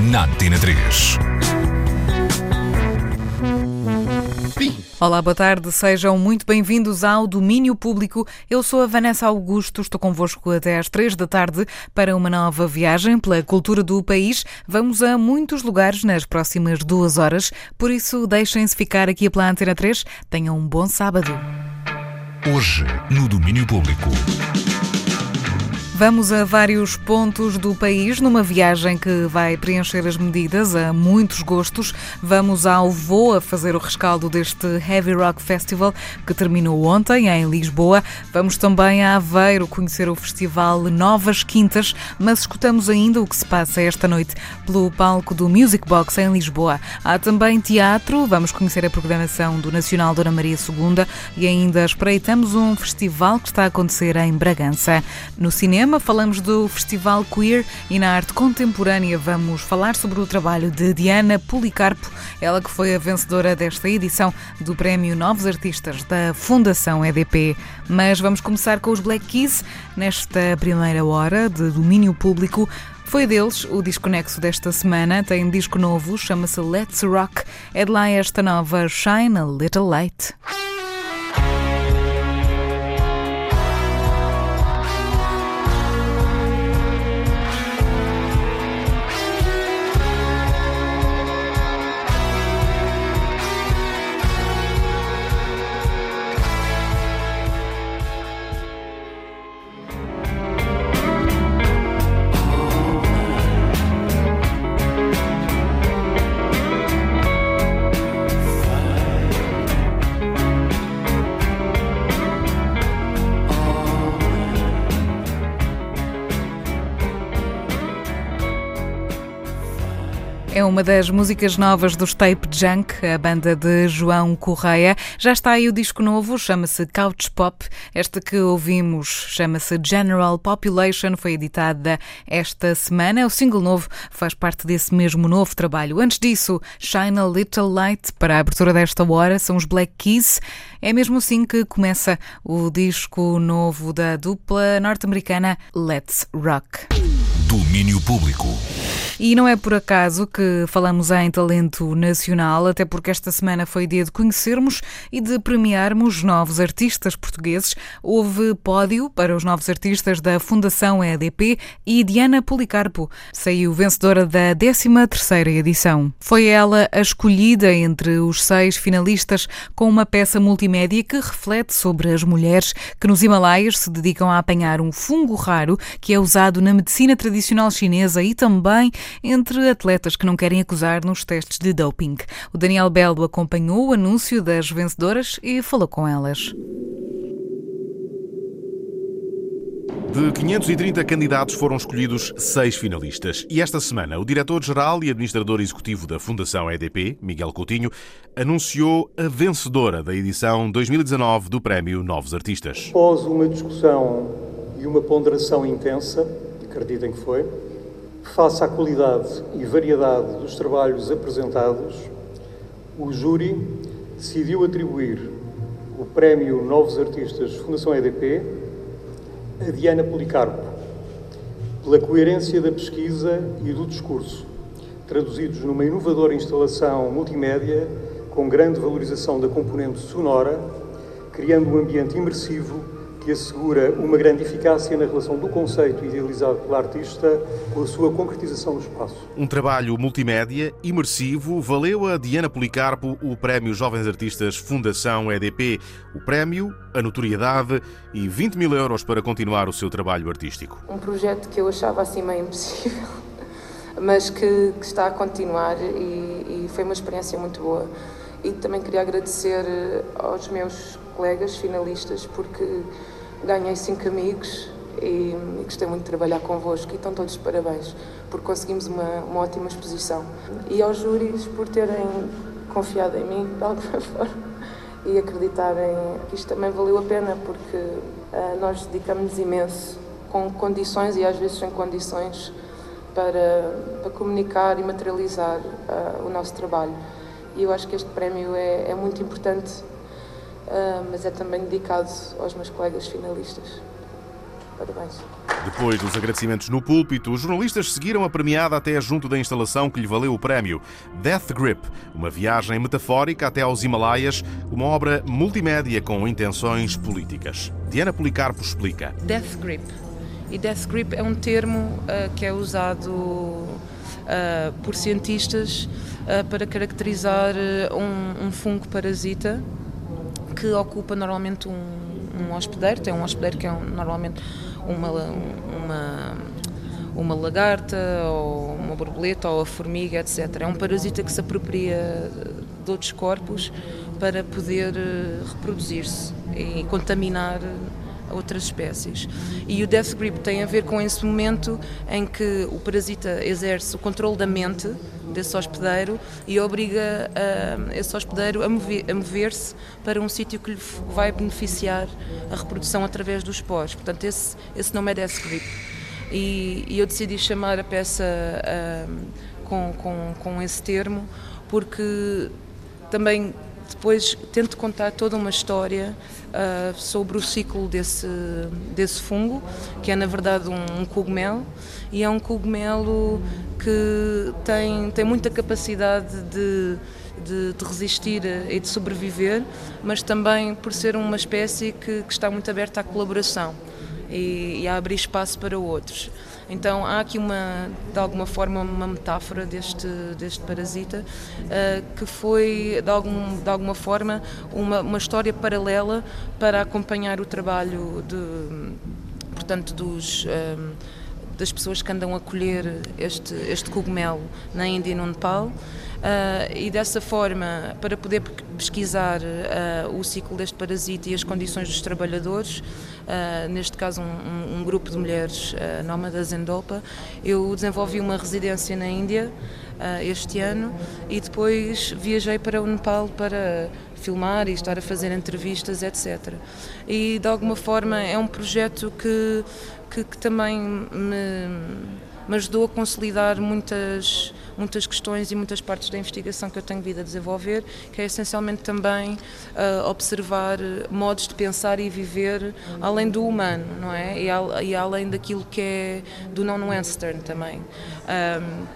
na Antena 3. Olá, boa tarde, sejam muito bem-vindos ao Domínio Público. Eu sou a Vanessa Augusto, estou convosco até às três da tarde para uma nova viagem pela cultura do país. Vamos a muitos lugares nas próximas duas horas, por isso deixem-se ficar aqui pela Antena 3. Tenham um bom sábado. Hoje, no Domínio Público. Vamos a vários pontos do país numa viagem que vai preencher as medidas a muitos gostos. Vamos ao Voa fazer o rescaldo deste Heavy Rock Festival que terminou ontem em Lisboa. Vamos também a Aveiro conhecer o festival Novas Quintas, mas escutamos ainda o que se passa esta noite pelo palco do Music Box em Lisboa. Há também teatro, vamos conhecer a programação do Nacional Dona Maria II e ainda espreitamos um festival que está a acontecer em Bragança. No cinema, cinema, falamos do Festival Queer e na arte contemporânea vamos falar sobre o trabalho de Diana Policarpo, ela que foi a vencedora desta edição do Prémio Novos Artistas da Fundação EDP. Mas vamos começar com os Black Keys nesta primeira hora de domínio público. Foi deles o disco nexo desta semana, tem disco novo, chama-se Let's Rock. É de lá esta nova Shine a Little Light. É uma das músicas novas dos Tape Junk, a banda de João Correia. Já está aí o disco novo, chama-se Couch Pop. Esta que ouvimos chama-se General Population, foi editada esta semana. O single novo faz parte desse mesmo novo trabalho. Antes disso, Shine a Little Light, para a abertura desta hora, são os Black Keys. É mesmo assim que começa o disco novo da dupla norte-americana Let's Rock. Domínio Público. E não é por acaso que falamos em talento nacional, até porque esta semana foi dia de conhecermos e de premiarmos novos artistas portugueses. Houve pódio para os novos artistas da Fundação EDP e Diana Policarpo saiu vencedora da 13ª edição. Foi ela a escolhida entre os seis finalistas com uma peça multimédia que reflete sobre as mulheres que nos Himalaias se dedicam a apanhar um fungo raro que é usado na medicina tradicional chinesa e também entre atletas que não querem acusar nos testes de doping. O Daniel Belo acompanhou o anúncio das vencedoras e falou com elas. De 530 candidatos foram escolhidos seis finalistas. E esta semana, o diretor-geral e administrador executivo da Fundação EDP, Miguel Coutinho, anunciou a vencedora da edição 2019 do Prémio Novos Artistas. Após uma discussão e uma ponderação intensa, acreditem que foi, face à qualidade e variedade dos trabalhos apresentados, o júri decidiu atribuir o Prémio Novos Artistas Fundação EDP a Diana Policarpo, pela coerência da pesquisa e do discurso, traduzidos numa inovadora instalação multimédia com grande valorização da componente sonora, criando um ambiente imersivo que assegura uma grande eficácia na relação do conceito idealizado pelo artista com a sua concretização no espaço. Um trabalho multimédia, imersivo, valeu a Diana Policarpo o Prémio Jovens Artistas Fundação EDP. O prémio, a notoriedade e 20 mil euros para continuar o seu trabalho artístico. Um projeto que eu achava assim meio impossível, mas que, que está a continuar e, e foi uma experiência muito boa. E também queria agradecer aos meus colegas finalistas porque ganhei cinco amigos e, e gostei muito de trabalhar convosco e estão todos parabéns por conseguimos uma, uma ótima exposição. E aos júris por terem confiado em mim de alguma forma e acreditarem que isto também valeu a pena porque uh, nós dedicamos imenso com condições e às vezes sem condições para, para comunicar e materializar uh, o nosso trabalho. E eu acho que este prémio é, é muito importante, mas é também dedicado aos meus colegas finalistas. Parabéns. Depois dos agradecimentos no púlpito, os jornalistas seguiram a premiada até junto da instalação que lhe valeu o prémio. Death Grip, uma viagem metafórica até aos Himalaias, uma obra multimédia com intenções políticas. Diana Policarpo explica. Death Grip. E Death Grip é um termo uh, que é usado uh, por cientistas uh, para caracterizar um, um fungo parasita que ocupa normalmente um, um hospedeiro, tem um hospedeiro que é um, normalmente uma, uma, uma lagarta ou uma borboleta ou a formiga, etc. É um parasita que se apropria de outros corpos para poder eh, reproduzir-se e contaminar outras espécies. E o Death Grip tem a ver com esse momento em que o parasita exerce o controle da mente desse hospedeiro e obriga uh, esse hospedeiro a mover-se mover para um sítio que lhe vai beneficiar a reprodução através dos poros. Portanto, esse, esse nome é Death Grip. E, e eu decidi chamar a peça uh, com, com, com esse termo porque também depois tento contar toda uma história uh, sobre o ciclo desse, desse fungo, que é na verdade um, um cogumelo, e é um cogumelo que tem, tem muita capacidade de, de, de, resistir e de sobreviver, mas também por ser uma espécie que, que está muito aberta à colaboração e, e a abrir espaço para outros. Então há aqui uma, de alguma forma, uma metáfora deste, deste parasita uh, que foi, de, algum, de alguma forma, uma, uma história paralela para acompanhar o trabalho de, portanto, dos. Um, eh, das pessoas que andam a colher este, este cogumelo na Índia e no Nepal. Uh, e dessa forma, para poder pesquisar uh, o ciclo deste parasita e as condições dos trabalhadores, uh, neste caso um, um, grupo de mulheres nómadas em Dopa, eu desenvolvi uma residência na Índia este ano e depois viajei para o Nepal para filmar e estar a fazer entrevistas, etc. E de alguma forma é um projeto que, que, que também me me ajudou a consolidar muitas, muitas questões e muitas partes da investigação que eu tenho vindo a desenvolver, que é essencialmente também uh, observar modos de pensar e viver além do humano, não é? E, e além daquilo que é do non-western também. Um,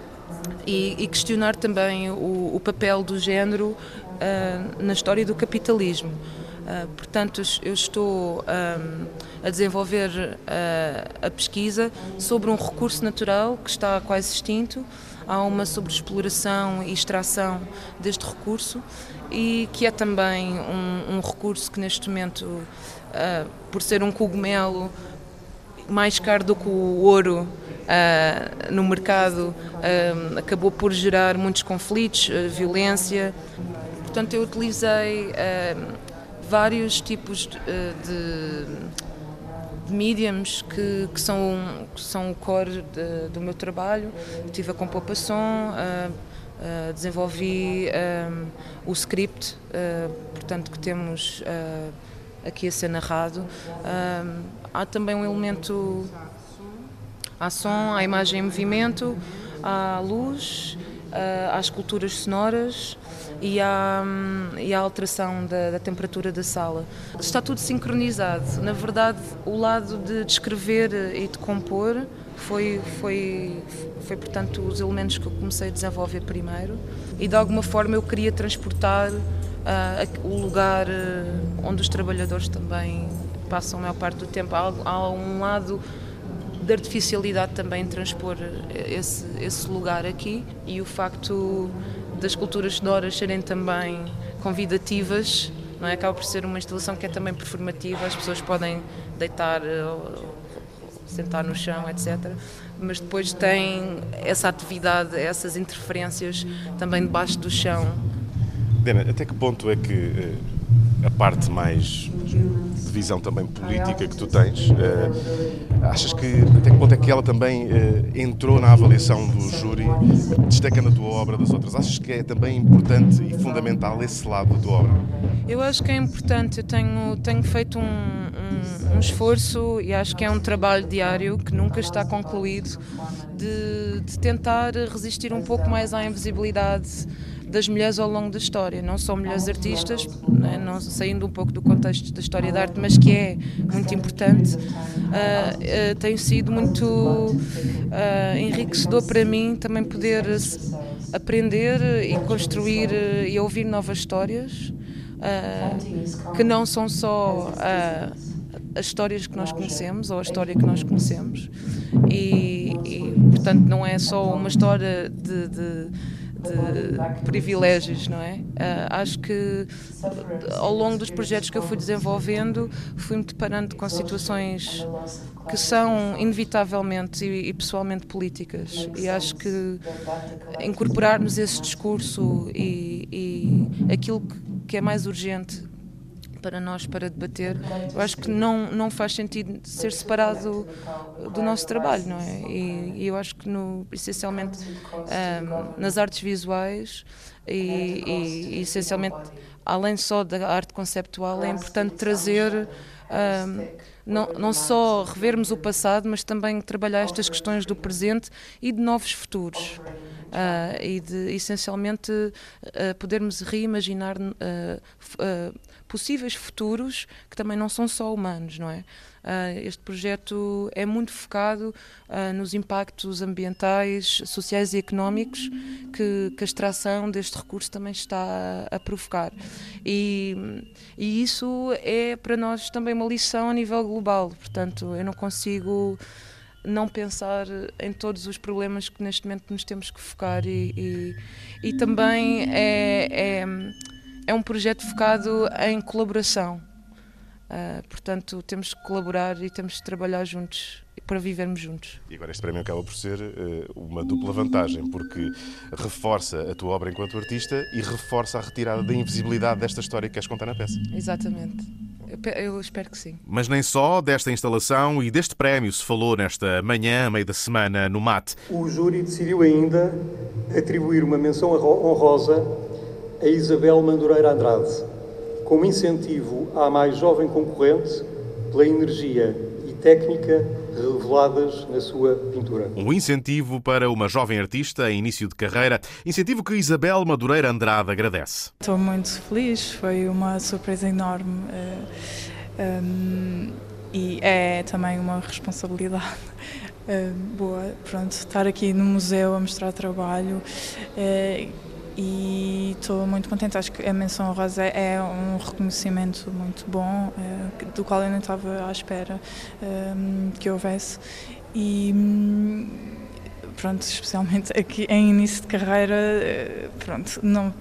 e, e, questionar também o, o papel do género uh, na história do capitalismo. Uh, portanto, eu estou um, a desenvolver uh, a pesquisa sobre um recurso natural que está quase extinto. Há uma sobre exploração e extração deste recurso e que é também um, um recurso que neste momento, uh, por ser um cogumelo mais caro do que o ouro Uh, no mercado uh, acabou por gerar muitos conflitos, uh, violência. Portanto, eu utilizei vários tipos de, de, de mediums que, que, são, que são o core de, do meu trabalho. Tive a compopação, uh, uh, desenvolvi um, o script, uh, portanto, que temos aqui a ser narrado. há também um elemento. Há som, há imagem em movimento, há luz, há esculturas sonoras e à, e à alteração da, da, temperatura da sala. Está tudo sincronizado. Na verdade, o lado de descrever e de compor foi, foi, foi, portanto, os elementos que eu comecei a desenvolver primeiro e, de alguma forma, eu queria transportar uh, o lugar uh, onde os trabalhadores também passam a maior parte do tempo. Há, há um lado de artificialidade também transpor esse, esse lugar aqui e o facto das culturas sonoras serem também convidativas, não é? Acaba por ser uma instalação que é também performativa, as pessoas podem deitar, eh, sentar no chão, etc. Mas depois tem essa atividade, essas interferências também debaixo do chão. Dena, até que ponto é que eh, a parte mais de visão também política que tu tens. Uh, achas que até que ponto é que ela também uh, entrou na avaliação do júri, destacando a tua obra das outras? Achas que é também importante e fundamental esse lado da tua obra? Eu acho que é importante. Eu tenho, tenho feito um, um, um esforço e acho que é um trabalho diário que nunca está concluído de, de tentar resistir um pouco mais à invisibilidade das mulheres ao longo da história, não só mulheres artistas, né, não, saindo um pouco do contexto da história da arte, mas que é muito importante, uh, uh, tem sido muito uh, enriquecedor para mim também poder aprender e construir e ouvir novas histórias que não são só as histórias que nós conhecemos ou a história que nós conhecemos. E, e portanto não é só uma história de, de de privilégios, não é? Uh, acho que ao longo dos projetos que eu fui desenvolvendo, fui-me deparando com situações que são inevitavelmente e, pessoalmente políticas e acho que incorporarmos esse discurso e, e aquilo que é mais urgente para nós para debater, eu acho que não, não faz sentido ser separado do nosso trabalho, não é? E, e eu acho que, no, essencialmente, um, nas artes visuais e, e, essencialmente, além só da arte conceptual, é importante trazer. Um, não, não só revermos o passado, mas também trabalhar estas questões do presente e de novos futuros. Uh, e de essencialmente uh, podermos reimaginar uh, possíveis futuros que também não são só humanos, não é? Uh, este projeto é muito focado uh, nos impactos ambientais, sociais e económicos que, que, a extração deste recurso também está a, provocar. E, e isso é para nós também uma lição a nível global, portanto, eu não consigo não pensar em todos os problemas que neste momento nos temos que focar e, e, e também é, é é um projeto focado em colaboração. Uh, portanto, temos que colaborar e temos que trabalhar juntos para vivermos juntos. E agora este prémio acaba por ser uh, uma dupla vantagem, porque reforça a tua obra enquanto artista e reforça a retirada da invisibilidade desta história que queres contar na peça. Exatamente. Eu espero que sim. Mas nem só desta instalação e deste prémio se falou nesta manhã, meio da semana, no MAT. O júri decidiu ainda atribuir uma menção honrosa a Isabel Mandureira Andrade, como incentivo à mais jovem concorrente pela energia e técnica reveladas na sua pintura. Um incentivo para uma jovem artista em início de carreira, incentivo que Isabel Madureira Andrade agradece. Estou muito feliz, foi uma surpresa enorme um, eh, ehm, e é também uma responsabilidade. Uh, boa, pronto, estar aqui no museu a mostrar trabalho uh, e estou muito contente. Acho que a menção rosa é um reconhecimento muito bom, é, do qual eu não estava à espera é, que houvesse. E pronto, especialmente aqui em início de carreira, eh, pronto, não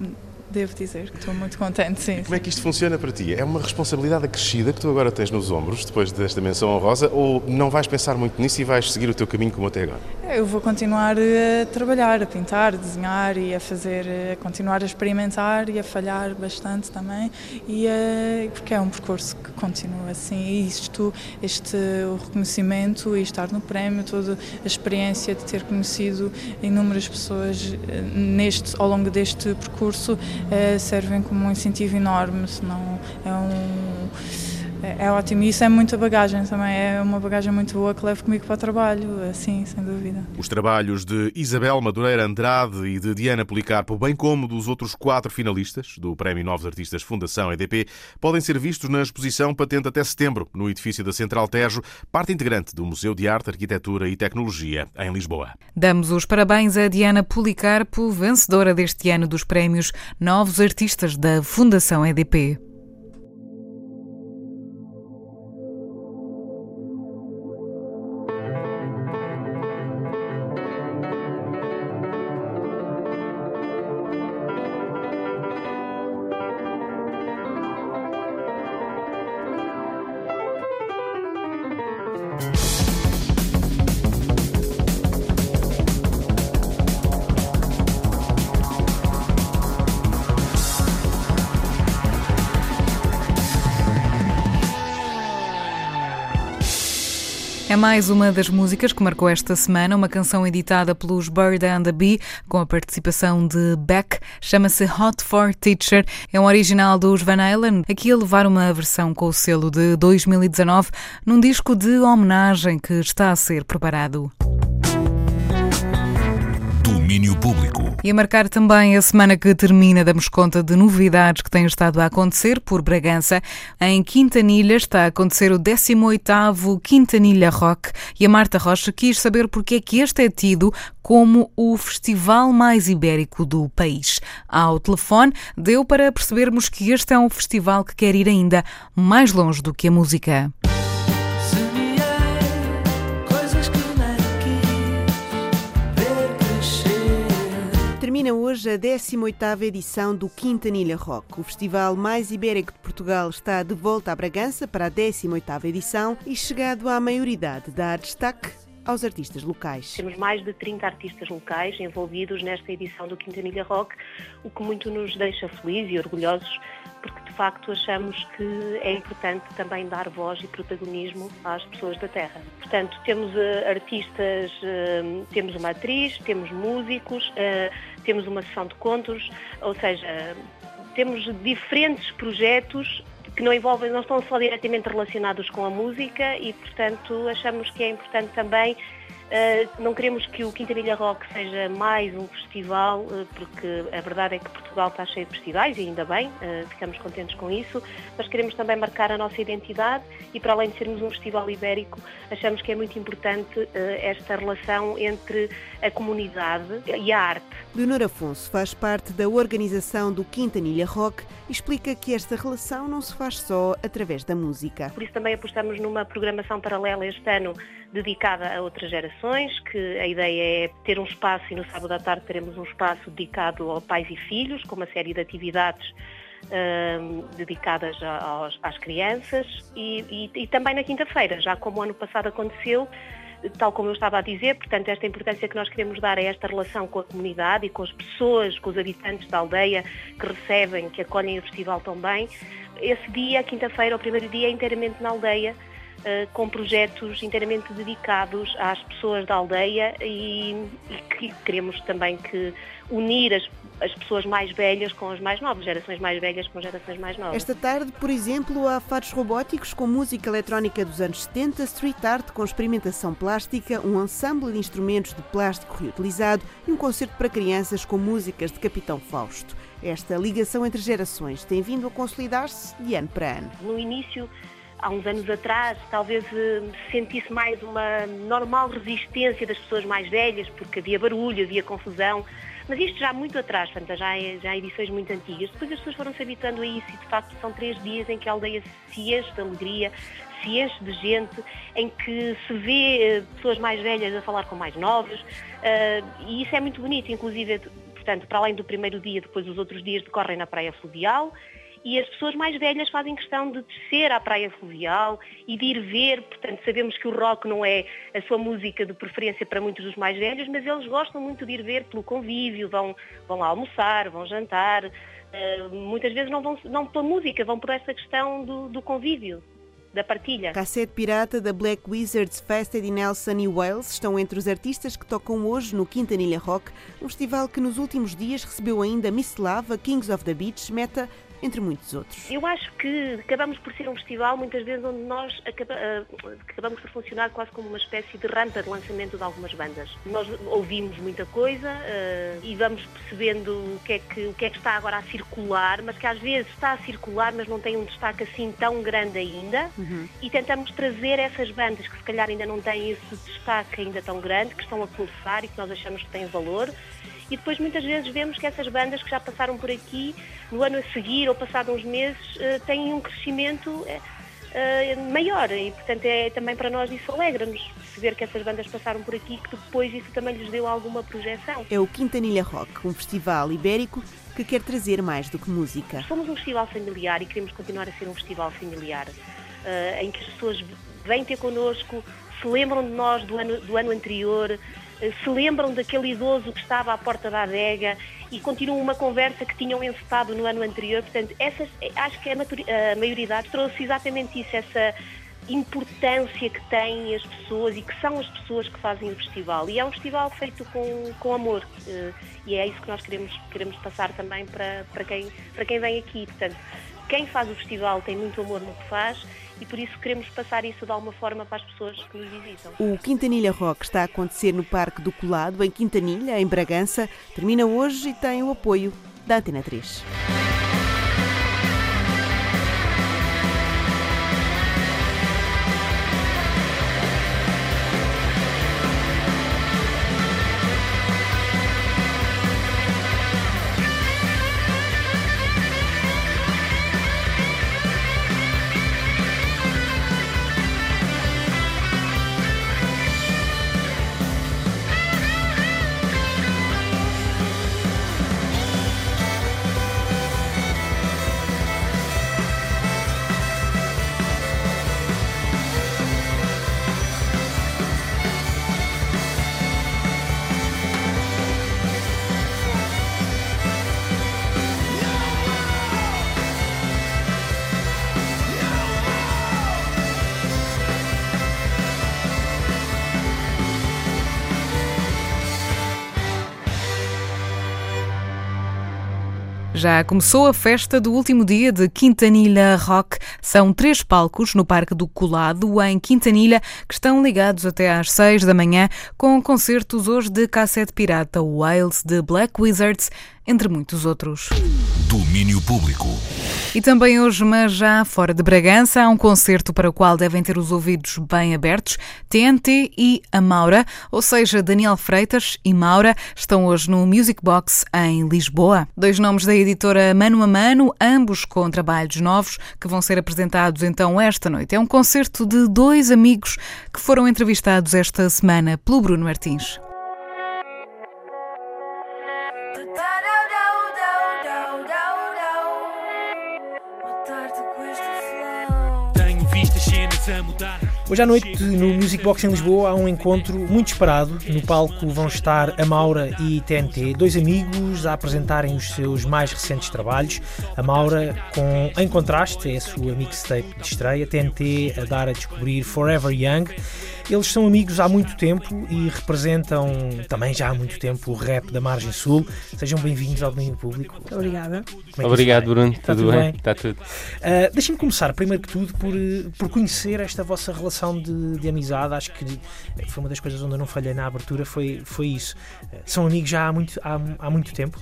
Devo dizer que estou muito contente, sim. E como é que isto funciona para ti? É uma responsabilidade acrescida que tu agora tens nos ombros, depois desta menção honrosa, ou não vais pensar muito nisso e vais seguir o teu caminho como até agora? Eu vou continuar a trabalhar, a pintar, a desenhar e a fazer, a continuar a experimentar e a falhar bastante também, e a, porque é um percurso que continua assim. E isto, este o reconhecimento e estar no prémio, toda a experiência de ter conhecido inúmeras pessoas eh, neste, ao longo deste percurso, eh, servem como um incentivo enorme, senão é um é, é ótimo. E isso é muita bagagem também, é uma bagagem muito boa que levo comigo para o trabalho, assim, sem dúvida. Os trabalhos de Isabel Madureira Andrade e de Diana Policarpo, bem como dos outros quatro finalistas do Prémio Novos Artistas Fundação EDP, podem ser vistos na exposição patente até setembro, no edifício da Central Tejo, parte integrante do Museu de Arte, Arquitetura e Tecnologia, em Lisboa. Damos os parabéns a Diana Policarpo, vencedora deste ano dos Prémios Novos Artistas da Fundação EDP. Mais uma das músicas que marcou esta semana, uma canção editada pelos Bird and the Bee, com a participação de Beck, chama-se Hot for Teacher. É um original dos Van Halen, aqui a levar uma versão com o selo de 2019, num disco de homenagem que está a ser preparado. Domínio Público. E a marcar também a semana que termina, damos conta de novidades que têm estado a acontecer por Bragança. Em Quintanilha está a acontecer o 18º Quintanilha Rock e a Marta Rocha quis saber porque é que este é tido como o festival mais ibérico do país. Ao telefone, deu para percebermos que este é um festival que quer ir ainda mais longe do que a música. Termina hoje a 18ª edição do Quintanilha Rock. O festival mais ibérico de Portugal está de volta a Bragança para a 18ª edição e chegado à maioridade dá destaque aos artistas locais. Temos mais de 30 artistas locais envolvidos nesta edição do Quintanilha Rock, o que muito nos deixa felizes e orgulhosos porque de facto achamos que é importante também dar voz e protagonismo às pessoas da terra. Portanto, temos uh, artistas, uh, temos uma atriz, temos músicos, uh, temos uma sessão de contos, ou seja, temos diferentes projetos que não envolvem, não estão só diretamente relacionados com a música e, portanto, achamos que é importante também Uh, não queremos que o Quintanilha Rock seja mais um festival, uh, porque a verdade é que Portugal está cheio de festivais e ainda bem, uh, ficamos contentes com isso, mas queremos também marcar a nossa identidade e para além de sermos um festival ibérico, achamos que é muito importante esta relação entre a comunidade e a arte. Leonor Afonso faz parte da organização do Quintanilha Rock e explica que esta relação não se faz só através da música. Por isso também apostamos numa programação paralela este ano dedicada a outras gerações, que a ideia é ter um espaço e no sábado à tarde teremos um espaço dedicado a pais e filhos, com uma série de atividades uh, dedicadas aos, às crianças e, e, e também na quinta-feira, já como o ano passado aconteceu, tal como eu estava a dizer, portanto, esta importância que nós queremos dar a esta relação com a comunidade e com as pessoas, com os habitantes da aldeia que recebem, que acolhem o festival também. Esse dia, quinta-feira, o primeiro dia, é inteiramente na aldeia, com projetos inteiramente dedicados às pessoas da aldeia e, e que queremos também que unir as, as pessoas mais velhas com as mais novas, gerações mais velhas com gerações mais novas. Esta tarde, por exemplo, há fados robóticos com música eletrónica dos anos 70, street art com experimentação plástica, um ensemble de instrumentos de plástico reutilizado e um concerto para crianças com músicas de Capitão Fausto. Esta ligação entre gerações tem vindo a consolidar-se de ano para ano. No início há uns anos atrás, talvez eh, sentisse mais uma normal resistência das pessoas mais velhas, porque havia barulho, havia confusão. Mas isto já muito atrás, é, já há edições muito antigas. Depois as pessoas foram se habituando a isso e, de facto, são três dias em que a aldeia se enche de alegria, se enche de gente, em que se vê eh, pessoas mais velhas a falar com mais novos. Uh, e isso é muito bonito, inclusive, portanto, para além do primeiro dia, depois os outros dias decorrem na Praia Fluvial e as pessoas mais velhas fazem questão de descer à praia fluvial e de ir ver, portanto sabemos que o rock não é a sua música de preferência para muitos dos mais velhos, mas eles gostam muito de ir ver pelo convívio, vão, vão lá almoçar, vão jantar, uh, muitas vezes não vão não pela música, vão por essa questão do, do convívio da partilha. Cassete Pirata da Black Wizards Fest de Nelson e Wales estão entre os artistas que tocam hoje no Quintanilha Rock, um festival que nos últimos dias recebeu ainda Miss Lava, Kings of the Beach, Meta entre muitos outros. Eu acho que acabamos por ser um festival, muitas vezes, onde nós acaba, uh, acabamos por funcionar quase como uma espécie de rampa de lançamento de algumas bandas. Nós ouvimos muita coisa uh, e vamos percebendo o que, é que, o que é que está agora a circular, mas que às vezes está a circular, mas não tem um destaque assim tão grande ainda. Uhum. E tentamos trazer essas bandas que se calhar ainda não têm esse destaque ainda tão grande, que estão a começar e que nós achamos que têm valor e depois muitas vezes vemos que essas bandas que já passaram por aqui, no ano a seguir ou passado uns meses, eh, têm um crescimento eh, eh, maior e portanto é também para nós isso alegra-nos perceber que essas bandas passaram por aqui e que depois isso também lhes deu alguma projeção. É o Quintanilha Rock, um festival ibérico que quer trazer mais do que música. Somos um festival familiar e queremos continuar a ser um festival familiar em que as pessoas vêm ter connosco, se lembram de nós do ano, do ano anterior, se lembram daquele idoso que estava à porta da adega e continuam uma conversa que tinham encetado no ano anterior. Portanto, essas, acho que a, maioridade trouxe exatamente isso, essa importância que têm as pessoas e que são as pessoas que fazem o festival. E é um festival feito com, com amor uh, e é isso que nós queremos, queremos passar também para, para, quem, para quem vem aqui. Portanto, quem faz o festival tem muito amor no que faz e por isso queremos passar isso de alguma forma para as pessoas que nos visitam. O Quintanilha Rock está a acontecer no Parque do Colado, em Quintanilha, em Bragança. Termina hoje e tem o apoio da Antena 3. Já começou a festa do último dia de Quintanilha Rock. São três palcos no Parque do Colado, em Quintanilha, que estão ligados até às seis da manhã, com concertos hoje de Cassete Pirata, Wales, de Black Wizards, entre muitos outros. Domínio Público. E também hoje, mas já fora de Bragança, há um concerto para o qual devem ter os ouvidos bem abertos. TNT e a Maura, ou seja, Daniel Freitas e Maura, estão hoje no Music Box em Lisboa. Dois nomes da editora Mano a Mano, ambos com trabalhos novos que vão ser apresentados então esta noite. É um concerto de dois amigos que foram entrevistados esta semana pelo Bruno Martins. Hoje à noite, no Music Box em Lisboa, há um encontro muito esperado. No palco vão estar a Maura e TNT, dois amigos a apresentarem os seus mais recentes trabalhos. A Maura com Em Contraste, é a sua mixtape de estreia. TNT a dar a descobrir Forever Young. Eles são amigos há muito tempo e representam também já há muito tempo o rap da Margem Sul. Sejam bem-vindos ao domínio público. Muito obrigada. É Obrigado, Bruno. Está tudo, tudo bem? Está tudo. Uh, Deixem-me começar, primeiro que tudo, por, por conhecer esta vossa relação de, de, amizade. Acho que foi uma das coisas onde eu não falhei na abertura, foi, foi isso. Uh, são amigos já há muito, há, há muito tempo?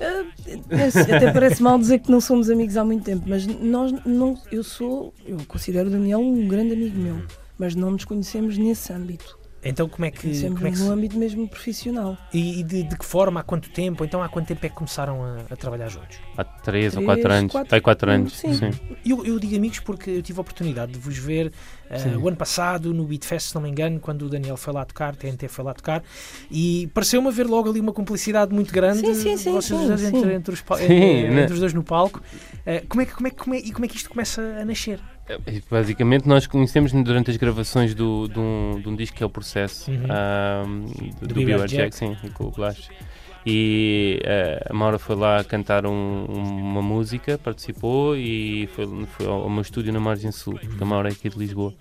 Uh, até parece mal dizer que não somos amigos há muito tempo, mas nós não, eu sou, eu considero o Daniel um grande amigo meu mas não nos conhecemos nesse âmbito. Então como é que... Conhecemos como é que no âmbito mesmo profissional. E, de, de, que forma, há quanto tempo? Então há quanto tempo é que começaram a, a trabalhar juntos? Há três, três ou quatro anos. Quatro, Há quatro anos, sim. sim. Eu, eu, digo amigos porque eu tive a oportunidade de vos ver uh, o ano passado no Beatfest, se não me engano, quando o Daniel foi lá tocar, TNT foi lá tocar, e pareceu-me haver logo ali uma cumplicidade muito grande sim, sim, sim, vocês sim, entre, sim. Entre, os, entre, né? entre, os dois no palco. Uh, como, é que, como, é, como é, e como é que isto começa a nascer? É, basicamente, nós conhecemos durante as gravações do, do, um, de um disco que é o Processo, uhum. um, do, do, do Jack, Jack, sim, e com o Blast. E uh, a Maura foi lá cantar um, uma música, participou e foi, foi ao meu estúdio na Margem Sul, porque a Maura é aqui de Lisboa.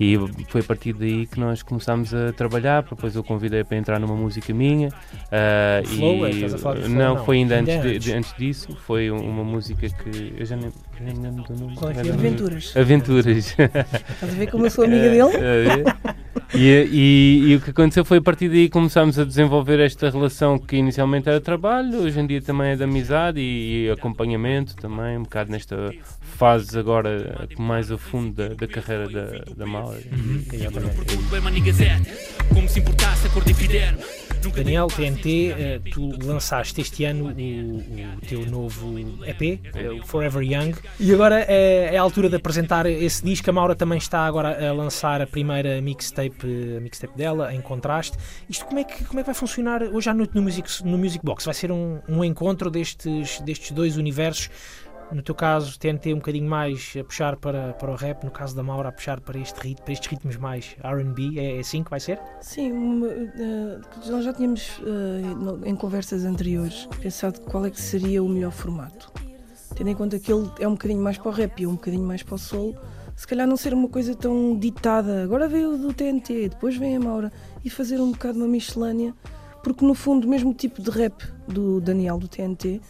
E foi a partir daí que nós começámos a trabalhar. Depois eu convidei para entrar numa música minha. Uh, Flow, e, estás a falar de não, não, foi ainda antes, de, de, antes disso. Foi uma música que eu já nem, nem me lembro do nome. Qual é que é? Aventuras. Aventuras. Estás a ver como eu sou amiga dele? e, e, e, o que aconteceu foi a partir daí começámos a desenvolver esta relação que inicialmente era trabalho, hoje em dia também é de amizade e, e acompanhamento também, um bocado nesta fase agora mais a fundo da, da carreira da, da Maura. Uhum. Daniel, TNT, eh, tu lançaste este ano o, o teu novo EP, é. o Forever Young, e agora é, é, a altura de apresentar esse disco. A Maura também está agora a lançar a primeira mixtape, a mixtape dela, em contraste. Isto como é que, como é que vai funcionar hoje à noite no Music, no Music Box? Vai ser um, um encontro destes, destes dois universos no teu caso, TNT um bocadinho mais a puxar para, para o rap, no caso da Maura a puxar para, este rit, para estes ritmos mais RB, é, é assim que vai ser? Sim, uma, uh, nós já tínhamos uh, em conversas anteriores pensado qual é que seria o melhor formato. Tendo em conta que ele é um bocadinho mais para o rap e um bocadinho mais para o soul, se calhar não ser uma coisa tão ditada. Agora veio do TNT, depois vem a Maura e fazer um bocado uma miscelânea, porque no fundo, o mesmo tipo de rap do Daniel do TNT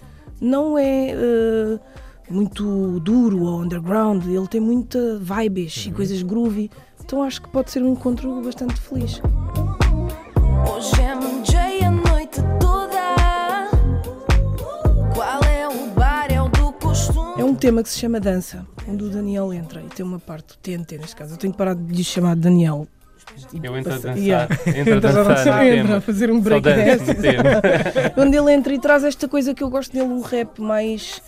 não é uh, muito duro ou underground, ele tem muita vibes uhum. e coisas groovy, então acho que pode ser um encontro bastante feliz. Hoje é DJ a noite toda. Qual é o bar? É o do costume. É um tema que se chama Dança, onde o Daniel entra e tem uma parte do TNT neste caso. Eu tenho que parar de lhe chamar Daniel. Eu entro a dançar. Yeah. Entro a dançar. entra a fazer um break dance. onde ele entra e traz esta coisa que eu gosto dele, um rap mais.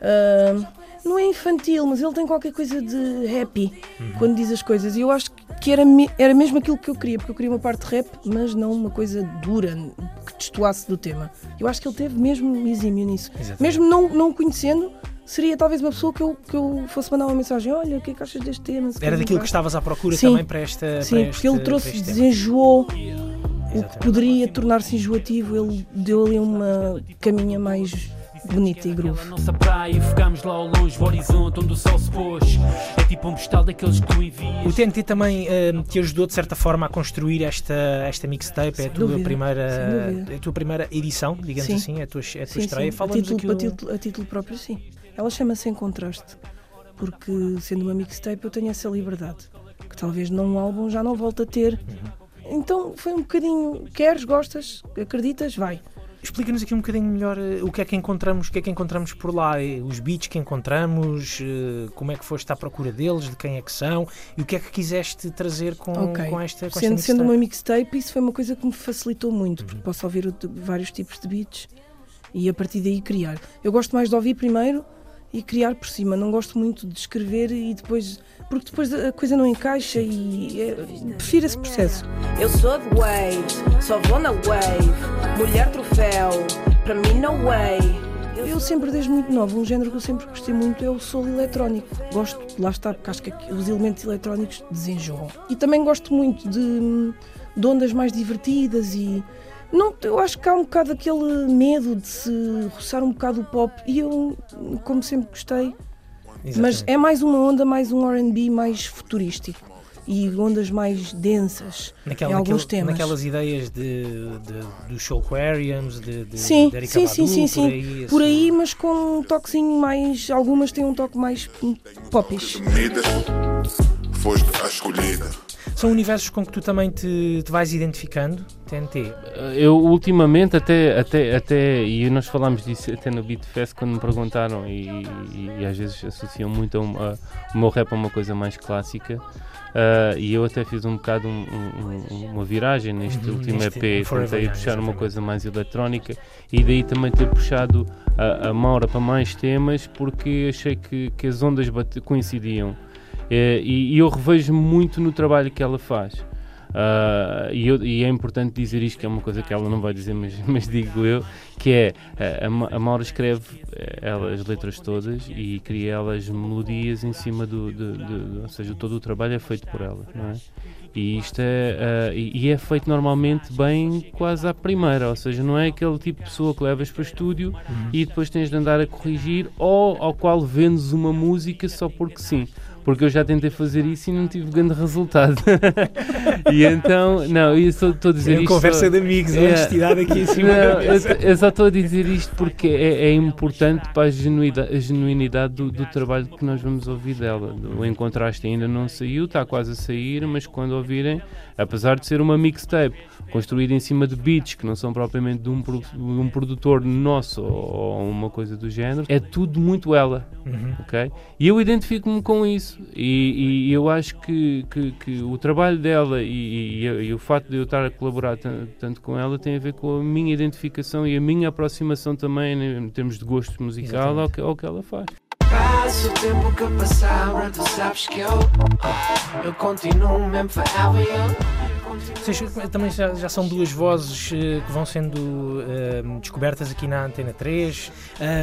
Uh, não é infantil, mas ele tem qualquer coisa de happy uhum. quando diz as coisas. E eu acho que era, era mesmo aquilo que eu queria, porque eu queria uma parte rap, mas não uma coisa dura, que destoasse do tema. Eu acho que ele teve mesmo exímio nisso. Exatamente. Mesmo não, não o conhecendo, seria talvez uma pessoa que eu, que eu fosse mandar uma mensagem: Olha, o que é que achas deste tema? Era daquilo que estavas à procura Sim. também para esta. Sim, para porque ele trouxe, desenjoou o que poderia tornar-se enjoativo, ele deu ali uma caminha mais bonita e groove. Nossa praia, ficamos lá ao longe, o horizonte onde o sol se pôs. É tipo um postal daqueles que tu envias. O TNT também uh, te ajudou de certa forma a construir esta, esta mixtape, é a tua, dúvida, primeira, é a tua primeira edição, digamos sim. assim, é a tua, é a tua sim, estreia. Sim. A, título, a, título, a título próprio, sim. Ela chama-se Em Contraste, porque sendo uma mixtape eu tenho essa liberdade, que talvez num álbum já não volto a ter. Uhum. Então foi um bocadinho, queres, gostas, acreditas, vai. Explica-nos aqui um bocadinho melhor uh, o que é que encontramos, o que é que encontramos por lá, eh, os beats que encontramos, uh, como é que foste à procura deles, de quem é que são e o que é que quiseste trazer com, okay. com esta com sendo, esta sendo uma mixtape, isso foi uma coisa que me facilitou muito, porque uhum. posso ouvir vários tipos de beats e a partir daí criar. Eu gosto mais de ouvir primeiro e criar por cima, não gosto muito de escrever e depois porque depois a coisa não encaixa e é, prefiro esse processo. Eu sou de wave, só vou na wave, mulher troféu, para mim no way. Eu sempre, desde muito nova, um género que eu sempre gostei muito é o solo eletrónico. Gosto, lá está, porque acho que os elementos eletrónicos desenjoam. E também gosto muito de, de ondas mais divertidas e. Não, eu acho que há um bocado aquele medo de se roçar um bocado o pop e eu, como sempre gostei, Exatamente. Mas é mais uma onda, mais um RB mais futurístico e ondas mais densas Naquela, em alguns naquele, temas. Naquelas ideias de, de, dos Soulquarians, de, de, sim, de sim, sim, sim, sim, por aí, por aí assim. mas com um toquezinho mais. Algumas têm um toque mais popish. Foste a escolhida. São universos com que tu também te, te vais identificando, TNT? Eu ultimamente até, até, até, e nós falámos disso até no Beatfest quando me perguntaram e, e, e às vezes associam muito a, a, o meu rap a uma coisa mais clássica. Uh, e eu até fiz um bocado um, um, uma viragem neste uhum, último EP, tentei puxar uma coisa mais eletrónica e daí também ter puxado a, a Maura para mais temas porque achei que, que as ondas coincidiam. É, e, e, eu revejo muito no trabalho que ela faz. Uh, e, eu, e, é importante dizer isto, que é uma coisa que ela não vai dizer, mas, mas digo eu, que é a, a Maura escreve eh, ela, as letras todas e cria elas melodias em cima do, do, do, ou seja, todo o trabalho é feito por ela, não é? E isto é, uh, e, e, é feito normalmente bem quase à primeira, ou seja, não é aquele tipo de pessoa que levas para o estúdio uhum. e depois tens de andar a corrigir ou ao qual vendes uma música só porque sim porque eu já tentei fazer isso e não tive grande resultado. e então, não, eu só estou a dizer é isto. conversa só, de amigos, é, honestidade aqui em cima. Não, eu, eu, só estou a dizer isto porque é, é importante para a genuidade, a genuinidade do, do, trabalho que nós vamos ouvir dela. O Encontraste ainda não saiu, está quase a sair, mas quando ouvirem, apesar de ser uma mixtape construída em cima de beats que não são propriamente de um, um produtor nosso ou uma coisa do género, é tudo muito ela, uhum. ok? E eu identifico-me com isso e, e eu acho que, que, que, o trabalho dela e, e, e, o facto de eu estar a colaborar tanto com ela tem a ver com a minha identificação e a minha aproximação também em termos de gosto musical ao que, ao que ela faz. Passa o tempo que passar, tu sabes que eu, eu continuo mesmo forever. Vocês também já, já, são duas vozes uh, que vão sendo uh, descobertas aqui na Antena 3.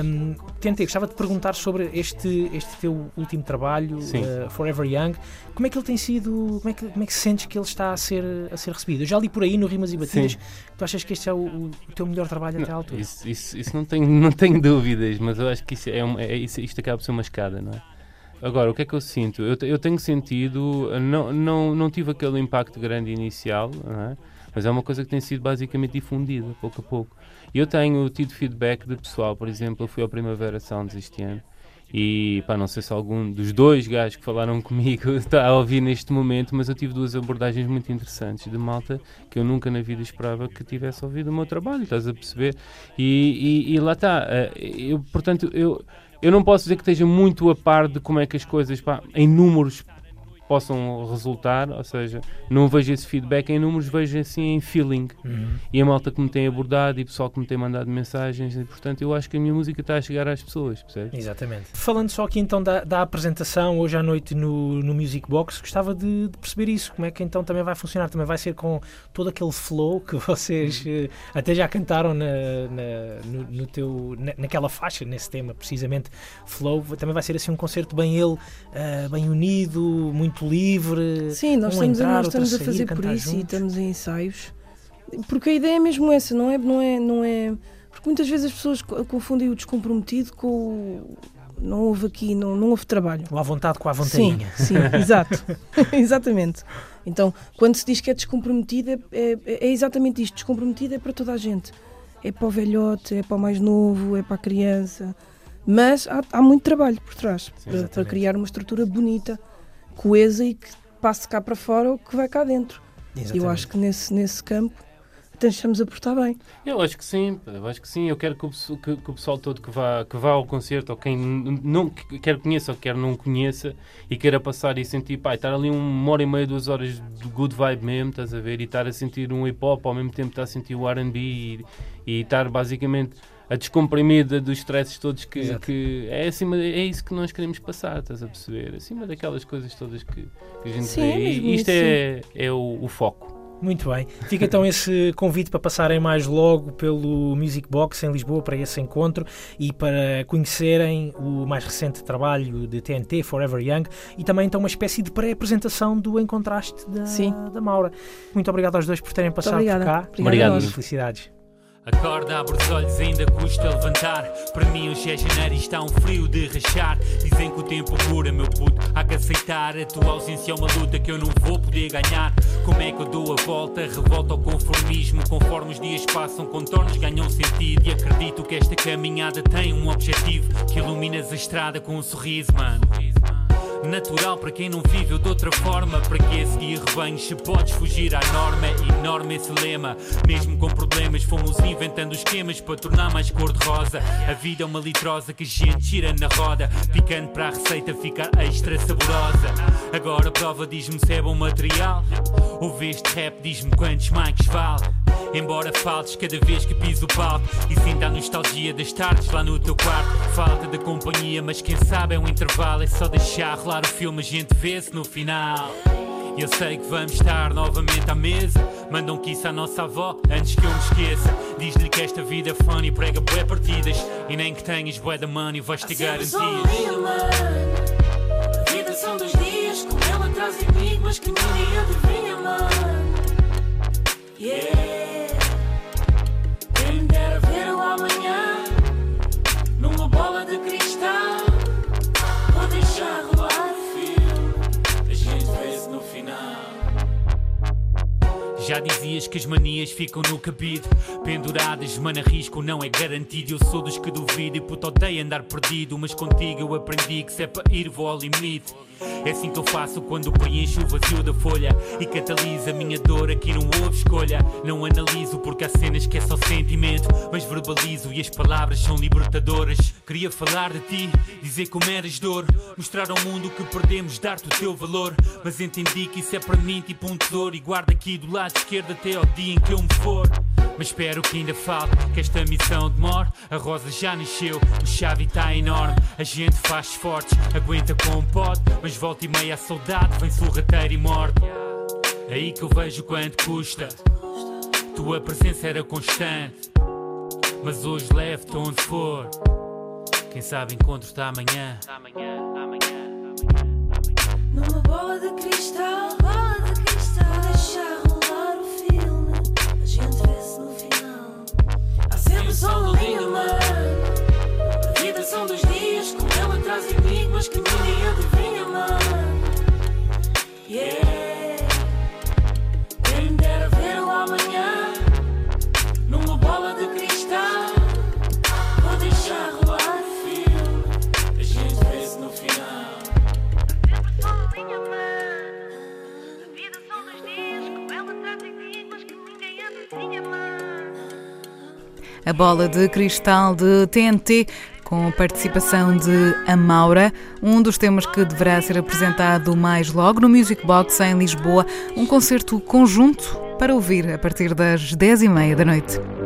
Um, tentei, gostava de perguntar sobre este, este teu último trabalho, uh, Forever Young. Como é que ele tem sido, como é que, como é que sentes que ele está a ser, a ser recebido? Eu já li por aí no Rimas e Batidas Sim. tu achas que este é o, o teu melhor trabalho não, até à altura. Isso, isso, isso, não, tenho, não tenho dúvidas, mas eu acho que isso é, um, é isso, isto acaba por ser uma escada, não é? Agora, o que é que eu sinto? Eu, eu tenho sentido, não, não, não tive aquele impacto grande inicial, é? mas é uma coisa que tem sido basicamente difundida, pouco a pouco. Eu tenho tido feedback de pessoal, por exemplo, eu fui ao Primavera Sounds este ano, e pá, não sei se algum dos dois gajos que falaram comigo está a ouvir neste momento, mas eu tive duas abordagens muito interessantes de malta que eu nunca na vida esperava que tivesse ouvido o meu trabalho, estás a perceber? E, e, e lá está. Eh, eu, portanto, eu eu não posso dizer que esteja muito a par de como é que as coisas, pá, em números, possam resultar, ou seja, não vejo esse feedback em números, vejo assim em feeling. Uhum. E a malta que me tem abordado e o pessoal que me tem mandado mensagens, e portanto eu acho que a minha música está a chegar às pessoas, percebe? Exatamente. Falando só aqui então da, da apresentação hoje à noite no, no Music Box, gostava de, de, perceber isso, como é que então também vai funcionar, também vai ser com todo aquele flow que vocês uhum. uh, até já cantaram na, na no, no, teu, na, naquela faixa, nesse tema precisamente, flow, também vai ser assim um concerto bem ele, uh, bem unido, muito muito livre. Sim, nós um estamos, entrar, nós estamos a, sair, fazer por isso juntos. e estamos em ensaios. Porque a ideia é mesmo essa, não é, não é, não é. Porque muitas vezes as pessoas confundem o descomprometido com o. Não houve aqui, não, não houve trabalho. O à vontade com a vontadinha. Sim, sim exato. exatamente. Então, quando se diz que é descomprometido, é, é, é exatamente isto. Descomprometido é para toda a gente. É para o velhote, é para o mais novo, é para a criança. Mas há, há muito trabalho por trás sim, para, para criar uma estrutura bonita coesa e que passe cá para fora o que vai cá dentro. Exatamente. Eu acho que nesse, nesse campo estamos a portar bem. Eu acho que sim, eu acho que sim. Eu quero que o, que, que o pessoal todo que vá, que vá ao concerto, ou quem não quer conheça ou quer não conheça, e queira passar e sentir, pá, estar ali uma hora e meia, duas horas de good vibe mesmo, estás a ver, e estar a sentir um hip hop, ao mesmo tempo estar a sentir o RB e, e estar basicamente a descomprimida dos stresses todos que, que, é acima é isso que nós queremos passar, estás a perceber? Acima daquelas coisas todas que, que a gente sim, vê. E isto é, é o, o foco. Muito bem. Fica então esse convite para passarem mais logo pelo Music Box em Lisboa para esse encontro e para conhecerem o mais recente trabalho de TNT, Forever Young, e também então uma espécie de pré-apresentação do Encontraste da, Sim. da Maura. Muito obrigado aos dois por terem passado por cá. Obrigado. Felicidades. Acorda, abre os olhos, ainda custa levantar. Para mim, hoje é janeiro e está um frio de rachar. Dizem que o tempo cura, meu puto. Há que aceitar. A tua ausência é uma luta que eu não vou poder ganhar. Como é que eu dou a volta? Revolta ao conformismo. Conforme os dias passam, contornos ganham sentido. E acredito que esta caminhada tem um objetivo: que iluminas a estrada com um sorriso, mano. Natural para quem não viveu de outra forma. Para que seguir rebanhos se podes fugir à norma? É enorme esse lema. Mesmo com problemas, fomos inventando esquemas para tornar mais cor-de-rosa. A vida é uma litrosa que a gente tira na roda. Picando para a receita ficar extra saborosa. Agora a prova diz-me se é bom material. Ouve este rap, diz-me quantos mics vale. Embora faltes cada vez que piso o palco E sinta a nostalgia das tardes lá no teu quarto Falta de companhia, mas quem sabe é um intervalo É só deixar o filme, a gente vê-se no final eu sei que vamos estar novamente à mesa. Manda um kiss à nossa avó antes que eu me esqueça. Diz-lhe que esta vida é funny, prega bué partidas. E nem que tenhas bué da money, vais ter garantias. A vida são dois dias, com ela traz enigmas que ninguém adivinha, mano. Yeah. Já dizias que as manias ficam no cabide. Penduradas, mano, risco não é garantido. Eu sou dos que duvido e puto odeio andar perdido. Mas contigo eu aprendi que se é para ir vou ao limite. É assim que eu faço quando preencho o vazio da folha. E catalisa a minha dor, aqui não houve escolha. Não analiso porque há cenas que é só sentimento. Mas verbalizo e as palavras são libertadoras. Queria falar de ti, dizer como eras dor. Mostrar ao mundo que perdemos, dar-te o teu valor. Mas entendi que isso é para mim tipo um tesouro. E guarda aqui do lado esquerdo até ao dia em que eu me for mas espero que ainda falte, que esta missão demore. A rosa já nasceu, o chave está enorme. A gente faz fortes, aguenta como pode. Mas volta e meia a saudade vem sorrateira e morte. É aí que eu vejo quanto custa. Tua presença era constante. Mas hoje levo-te onde for. Quem sabe encontro-te amanhã. amanhã, amanhã, amanhã. Numa bola de cristal, Há sempre sol no lindo mar. A vida a bola de cristal de TNT com a participação de Amaura, um dos temas que deverá ser apresentado mais logo no Music Box em Lisboa, um concerto conjunto para ouvir a partir das 10h30 da noite.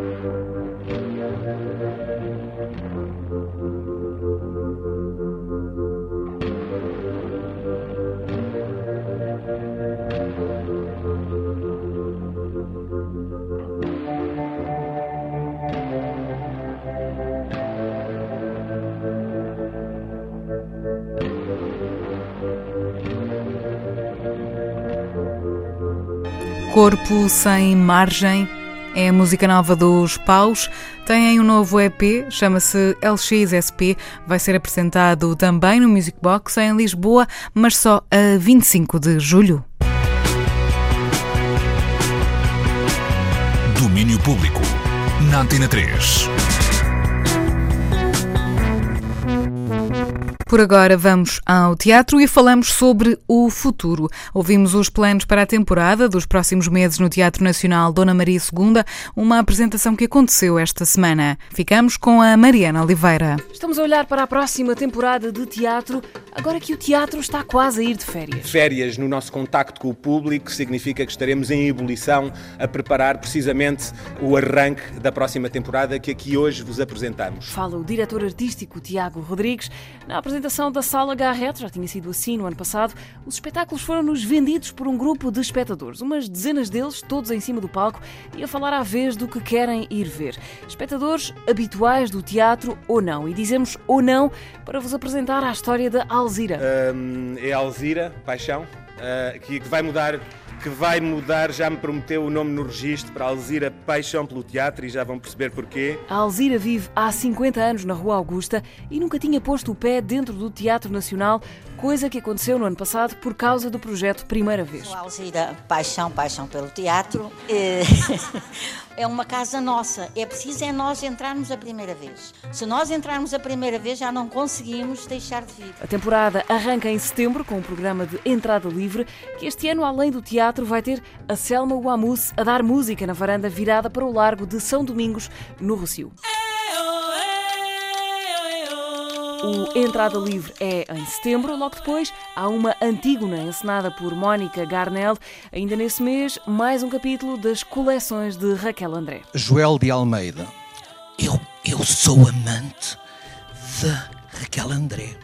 Corpo Sem Margem é a música nova dos Paus. Têm um novo EP, chama-se LXSP. Vai ser apresentado também no Music Box em Lisboa, mas só a 25 de julho. Domínio Público. Na Antena 3. Por agora vamos ao teatro e falamos sobre o futuro. Ouvimos os planos para a temporada dos próximos meses no Teatro Nacional Dona Maria II, uma apresentação que aconteceu esta semana. Ficamos com a Mariana Oliveira. Estamos a olhar para a próxima temporada de teatro, agora que o teatro está quase a ir de férias. Férias no nosso contacto com o público significa que estaremos em ebulição a preparar precisamente o arranque da próxima temporada que aqui hoje vos apresentamos. Fala o diretor artístico Tiago Rodrigues na apresentação da Sala Garrett, já tinha sido assim no ano passado, os espetáculos foram-nos vendidos por um grupo de espectadores, umas dezenas deles, todos em cima do palco, e a falar à vez do que querem ir ver. Espectadores habituais do teatro ou não. E dizemos ou não para vos apresentar a história da Alzira. Um, é Alzira, Paixão, uh, que vai mudar que vai mudar, já me prometeu o nome no registro para Alzira Paixão pelo Teatro e já vão perceber porquê. A Alzira vive há 50 anos na Rua Augusta e nunca tinha posto o pé dentro do Teatro Nacional, coisa que aconteceu no ano passado por causa do projeto Primeira Vez. A Alzira Paixão, Paixão pelo Teatro. É... é uma casa nossa. É preciso é nós entrarmos a primeira vez. Se nós entrarmos a primeira vez, já não conseguimos deixar de vir. A temporada arranca em setembro com um programa de entrada livre, que este ano, além do teatro, vai ter a Selma Wamus a dar música na varanda virada para o Largo de São Domingos, no Rocio. O Entrada Livre é em setembro, logo depois há uma Antígona encenada por Mónica Garnel. Ainda nesse mês, mais um capítulo das coleções de Raquel André. Joel de Almeida. Eu, eu sou amante da Raquel André.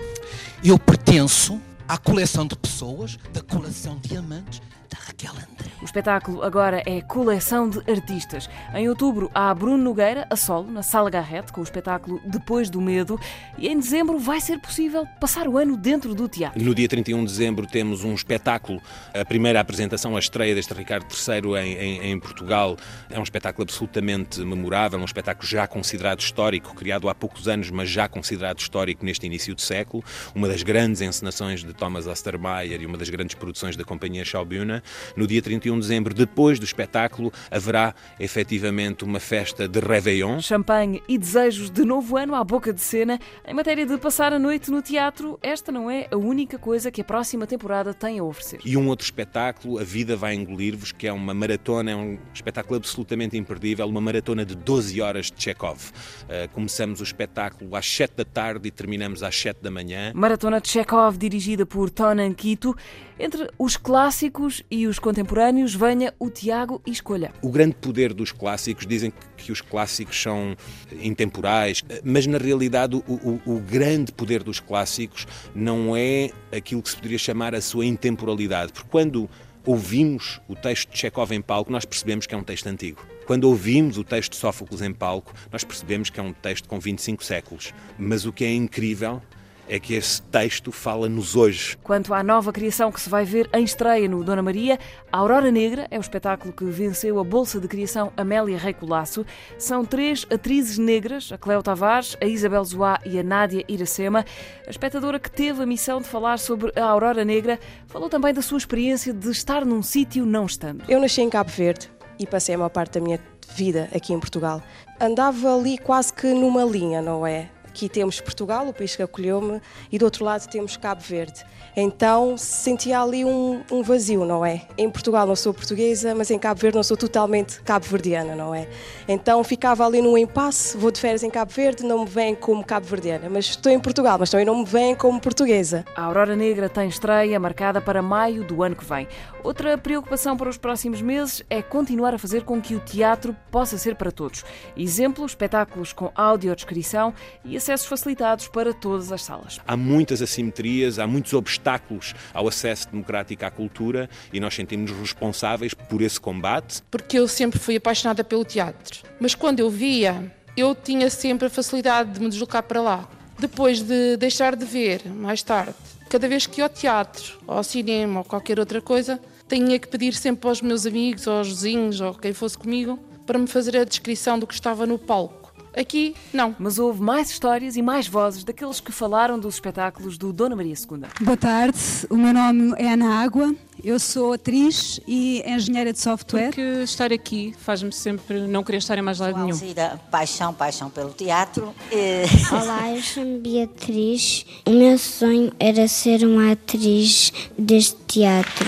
Eu pertenço à coleção de pessoas, da coleção de amantes Raquel André. O espetáculo agora é Coleção de Artistas. Em outubro há Bruno Nogueira, a solo, na Sala Garrett, com o espetáculo Depois do Medo. E em dezembro vai ser possível passar o ano dentro do teatro. No dia 31 de dezembro temos um espetáculo, a primeira apresentação, a estreia deste Ricardo III em, em, em Portugal. É um espetáculo absolutamente memorável, um espetáculo já considerado histórico, criado há poucos anos, mas já considerado histórico neste início de século. Uma das grandes encenações de Thomas Ostermeyer e uma das grandes produções da companhia Schaubühne. No dia 31 de dezembro, depois do espetáculo, haverá efetivamente uma festa de Réveillon. Champanhe e desejos de novo ano à boca de cena. Em matéria de passar a noite no teatro, esta não é a única coisa que a próxima temporada tem a oferecer. E um outro espetáculo, A Vida Vai Engolir-vos, que é uma maratona, é um espetáculo absolutamente imperdível, uma maratona de 12 horas de Chekhov. Uh, começamos o espetáculo às 7 da tarde e terminamos às 7 da manhã. Maratona de Chekhov, dirigida por Tonan Quito. Entre os clássicos e os contemporâneos, venha o Tiago e escolha. O grande poder dos clássicos, dizem que os clássicos são intemporais, mas na realidade o, o, o, grande poder dos clássicos não é aquilo que se poderia chamar a sua intemporalidade, porque quando ouvimos o texto de Chekhov em palco, nós percebemos que é um texto antigo. Quando ouvimos o texto de Sófocles em palco, nós percebemos que é um texto com 25 séculos. Mas o que é incrível é que esse texto fala-nos hoje. Quanto à nova criação que se vai ver em estreia no Dona Maria, a Aurora Negra é o espetáculo que venceu a Bolsa de Criação Amélia Rei Colasso. São três atrizes negras, a Cleo Tavares, a Isabel Zoá e a Nádia Iracema. A espectadora que teve a missão de falar sobre a Aurora Negra falou também da sua experiência de estar num sítio não estando. Eu nasci em Cabo Verde e passei a maior parte da minha vida aqui em Portugal. Andava ali quase que numa linha, não é? Aqui temos Portugal, o país que acolheu-me, e do outro lado temos Cabo Verde. Então sentia ali um, um, vazio, não é? Em Portugal não sou portuguesa, mas em Cabo Verde não sou totalmente cabo-verdiana, não é? Então ficava ali num impasse, vou de férias em Cabo Verde, não me veem como cabo-verdiana, mas estou em Portugal, mas também não me veem como portuguesa. A Aurora Negra tem estreia marcada para maio do ano que vem. Outra preocupação para os próximos meses é continuar a fazer com que o teatro possa ser para todos. Exemplo, espetáculos com audiodescrição e acessos facilitados para todas as salas. Há muitas assimetrias, há muitos obstáculos ao acesso democrático à cultura e nós sentimos-nos responsáveis por esse combate. Porque eu sempre fui apaixonada pelo teatro, mas quando eu via, eu tinha sempre a facilidade de me deslocar para lá. Depois de deixar de ver, mais tarde, cada vez que ia ao teatro, ou ao cinema, ou qualquer outra coisa, tinha que pedir sempre aos meus amigos, ou aos vizinhos, ou quem fosse comigo, para me fazer a descrição do que estava no palco. Aqui, não. Mas houve mais histórias e mais vozes daqueles que falaram dos espetáculos do Dona Maria II. Boa tarde, o meu nome é Ana Água, eu sou atriz e engenheira de software. Porque estar aqui faz-me sempre não querer estar em mais lado nenhum. Alzira, paixão, paixão pelo teatro. Olá, eu sou Beatriz. O meu sonho era ser uma atriz deste teatro.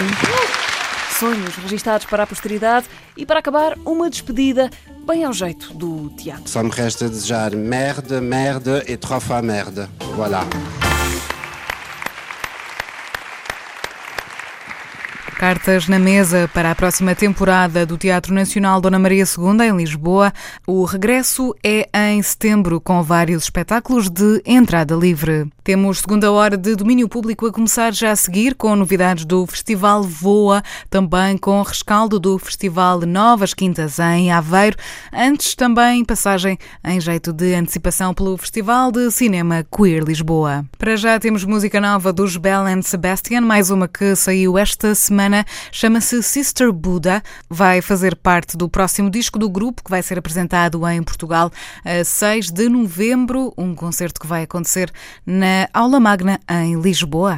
Sonhos registados para a posteridade e para acabar, uma despedida bem ao jeito do teatro. Só me resta desejar merde, merde e trois fois merde. Voilà. Cartas na mesa para a próxima temporada do Teatro Nacional Dona Maria II, em Lisboa. O regresso é em setembro, com vários espetáculos de entrada livre. Temos segunda hora de domínio público a começar já a seguir, com novidades do Festival Voa, também com rescaldo do Festival Novas Quintas em Aveiro. Antes, também passagem em jeito de antecipação pelo Festival de Cinema Queer Lisboa. Para já temos música nova dos Bell and Sebastian, mais uma que saiu esta semana chama-se Sister Buddha. Vai fazer parte do próximo disco do grupo que vai ser apresentado em Portugal a 6 de novembro, um concerto que vai acontecer na Aula Magna em Lisboa.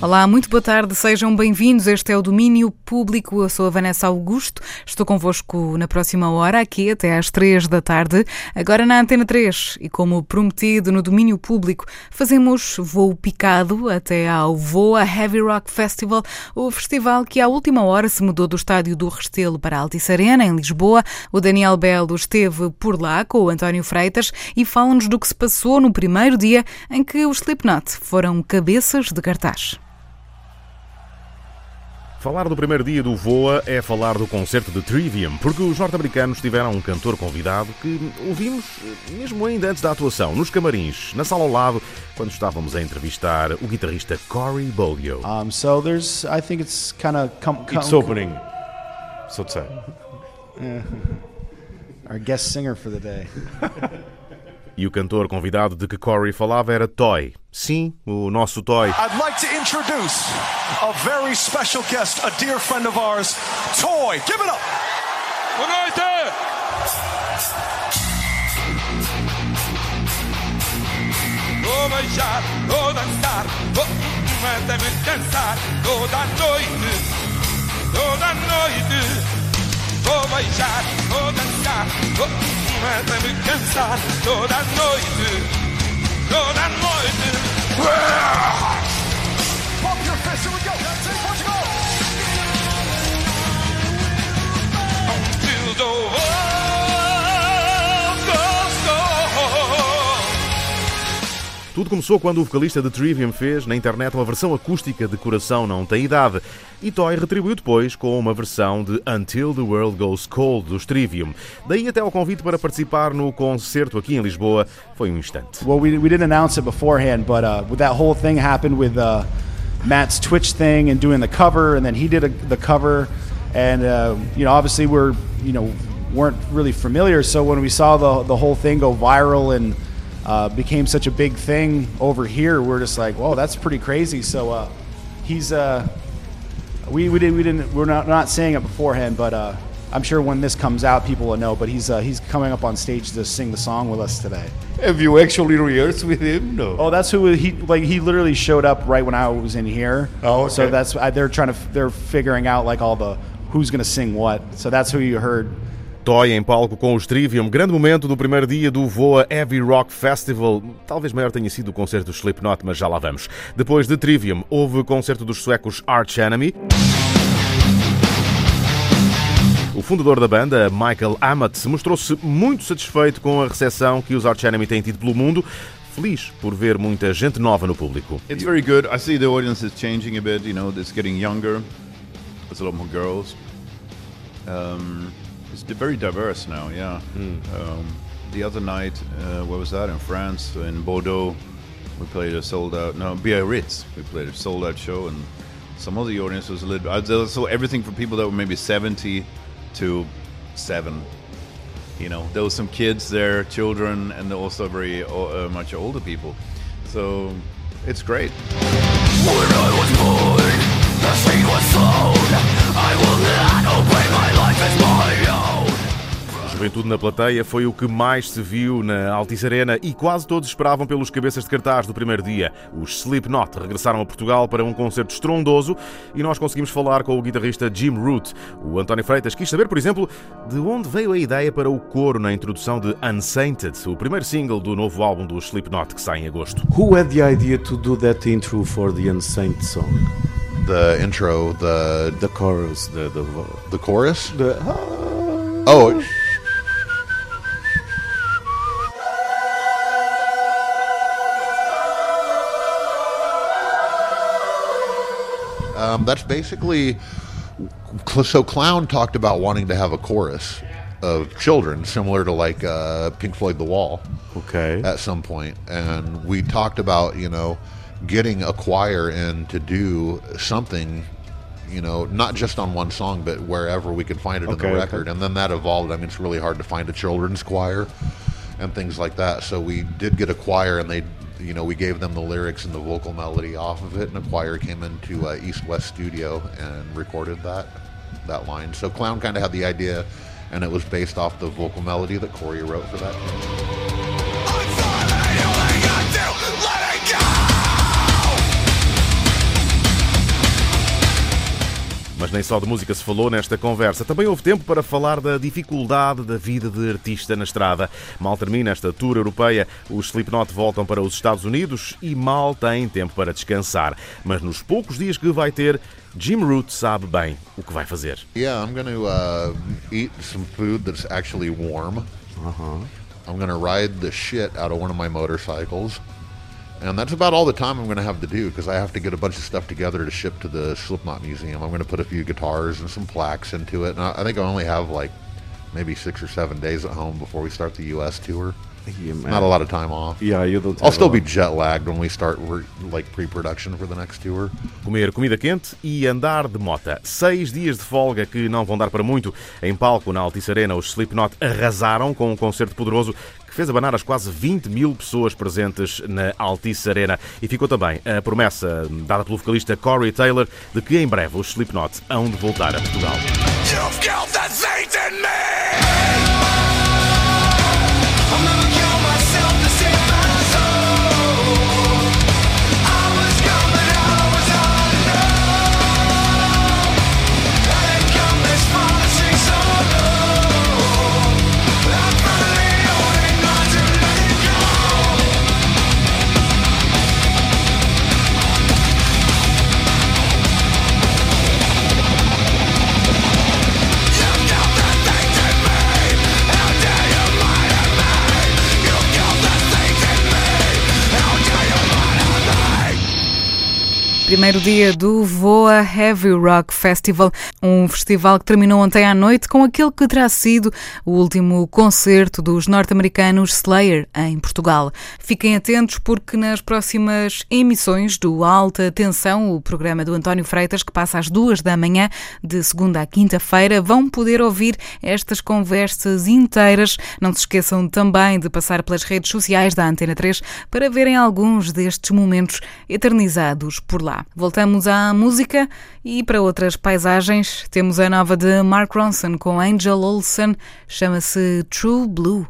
Olá, muito boa tarde, sejam bem-vindos. Este é o Domínio Público. Eu sou a Vanessa Augusto, estou convosco na próxima hora, aqui até às três da tarde, agora na Antena 3. E como prometido no Domínio Público, fazemos voo picado até ao Voa Heavy Rock Festival, o festival que à última hora se mudou do estádio do Restelo para a Altice Arena, em Lisboa. O Daniel Belo esteve por lá com o António Freitas e fala-nos do que se passou no primeiro dia em que os Slipknot foram cabeças de cartaz. Falar do primeiro dia do Voa é falar do concerto de Trivium, porque os norte-americanos tiveram um cantor convidado que ouvimos mesmo ainda antes da atuação, nos camarins, na sala ao lado, quando estávamos a entrevistar o guitarrista Corey Bolio. Um, so there's, I think it's kind of It's opening, so to say. Yeah. Our guest singer for the day. E o cantor convidado de que Corey falava era Toy. Sim, o nosso Toy. I'd like to introduce a very special guest, a dear friend of ours, Toy. Give it up. Boa noite. Vou beijar, vou dançar, vou até me cansar toda noite, toda noite. Vou beijar, vou dançar, vou até me cansar toda a noite, toda noite. Pump your fist. Here we go. That's it. Portugal. Till the world Tudo começou quando o vocalista de Trivium fez na internet uma versão acústica de Coração Não Tem Idade e Toy retribuiu depois com uma versão de Until the World Goes Cold dos Trivium. Daí até ao convite para participar no concerto aqui em Lisboa foi um instante. Well, we, we didn't announce it beforehand, but uh, that whole thing happened with uh, Matt's Twitch thing and doing the cover, and then he did a, the cover, and uh, you know, obviously we're you know weren't really familiar. So when we saw the the whole thing go viral and uh, became such a big thing over here, we're just like, whoa, that's pretty crazy. So uh, he's uh, we we didn't we didn't we're not not saying it beforehand, but uh, I'm sure when this comes out, people will know. But he's uh, he's coming up on stage to sing the song with us today. Have you actually rehearsed with him? No. Oh, that's who he like. He literally showed up right when I was in here. Oh, So that's they're trying to they're figuring out like all the who's gonna sing what. So that's who you heard. Toy em palco com os Trivium, grande momento do primeiro dia do Voa Heavy Rock Festival. Talvez maior tenha sido o concerto do Slipknot, mas já lá vamos. Depois de Trivium, houve o concerto dos suecos Arch Enemy. O fundador da banda, Michael Amott, mostrou-se muito satisfeito com a recepção que os Arch Enemy têm tido pelo mundo, feliz por ver muita gente nova no público. It's very good. I see the audience is changing a bit. You know, it's getting younger. There's a lot more girls. Um, it's very diverse now. Yeah. Um, the other night, uh, where was that? In France, in Bordeaux, we played a sold out. No, Biarritz. We played a sold out show, and some of the audience was a little. I there So everything from people that were maybe 70 to seven. You know, there was some kids there, children, and also very uh, much older people. So it's great. Juventude na plateia foi o que mais se viu na Altice Arena e quase todos esperavam pelos cabeças de cartaz do primeiro dia. Os Slipknot regressaram a Portugal para um concerto estrondoso e nós conseguimos falar com o guitarrista Jim Root. O António Freitas quis saber, por exemplo, de onde veio a ideia para o coro na introdução de Unsainted, o primeiro single do novo álbum dos Slipknot que sai em agosto. Who had the idea to do that intro for the Unsaint song? The intro, the the chorus, the the the chorus. The oh, um, that's basically so. Clown talked about wanting to have a chorus of children, similar to like uh, Pink Floyd The Wall. Okay. At some point, and we talked about you know getting a choir in to do something you know, not just on one song, but wherever we could find it in Okay, the okay. record. And then that evolved. I mean, it's really hard to find a children's choir and things like that. So we did get a choir, and they, you know, we gave them the lyrics and the vocal melody off of it, and a choir came into uh, East West Studio and recorded that that line. So Clown kind of had the idea, and it was based off the vocal melody that Corey wrote for that. Mas nem só de música se falou nesta conversa. Também houve tempo para falar da dificuldade da vida de artista na estrada. Mal termina esta tour europeia, os Slipknot voltam para os Estados Unidos e mal têm tempo para descansar. Mas nos poucos dias que vai ter, Jim Root sabe bem o que vai fazer. Yeah, I'm going to uh, eat some food that's actually warm. Uh-huh. I'm going to ride the shit out of one of my motorcycles. And that's about all the time I'm going to have to do because I have to get a bunch of stuff together to ship to the Slipknot Museum. I'm going to put a few guitars and some plaques into it. And I I think I only have like maybe six or seven days at home before we start the U.S. tour. Yeah, man. Not a lot of time off. Yeah, you don't I'll still be jet lagged when we start re- like pre-production for the next tour. Comer comida quente e andar de mota. Seis dias de folga que não vão dar para muito. Em palco, na Altice Arena, os Slipknot arrasaram com um concerto poderoso que fez abanar as quase 20 mil pessoas presentes na Altice Arena. E ficou também a promessa dada pelo vocalista Corey Taylor de que em breve os Slipknot hão de voltar a Portugal. Primeiro dia do Voa Heavy Rock Festival, um festival que terminou ontem à noite com aquele que terá sido o último concerto dos norte-americanos Slayer em Portugal. Fiquem atentos porque nas próximas emissões do Alta Tensão, o programa do António Freitas, que passa às duas da manhã, de segunda a quinta-feira, vão poder ouvir estas conversas inteiras. Não se esqueçam também de passar pelas redes sociais da Antena 3 para verem alguns destes momentos eternizados por lá. Voltamos à música e para outras paisagens temos a nova de Mark Ronson com Angel Olsen, chama-se True Blue.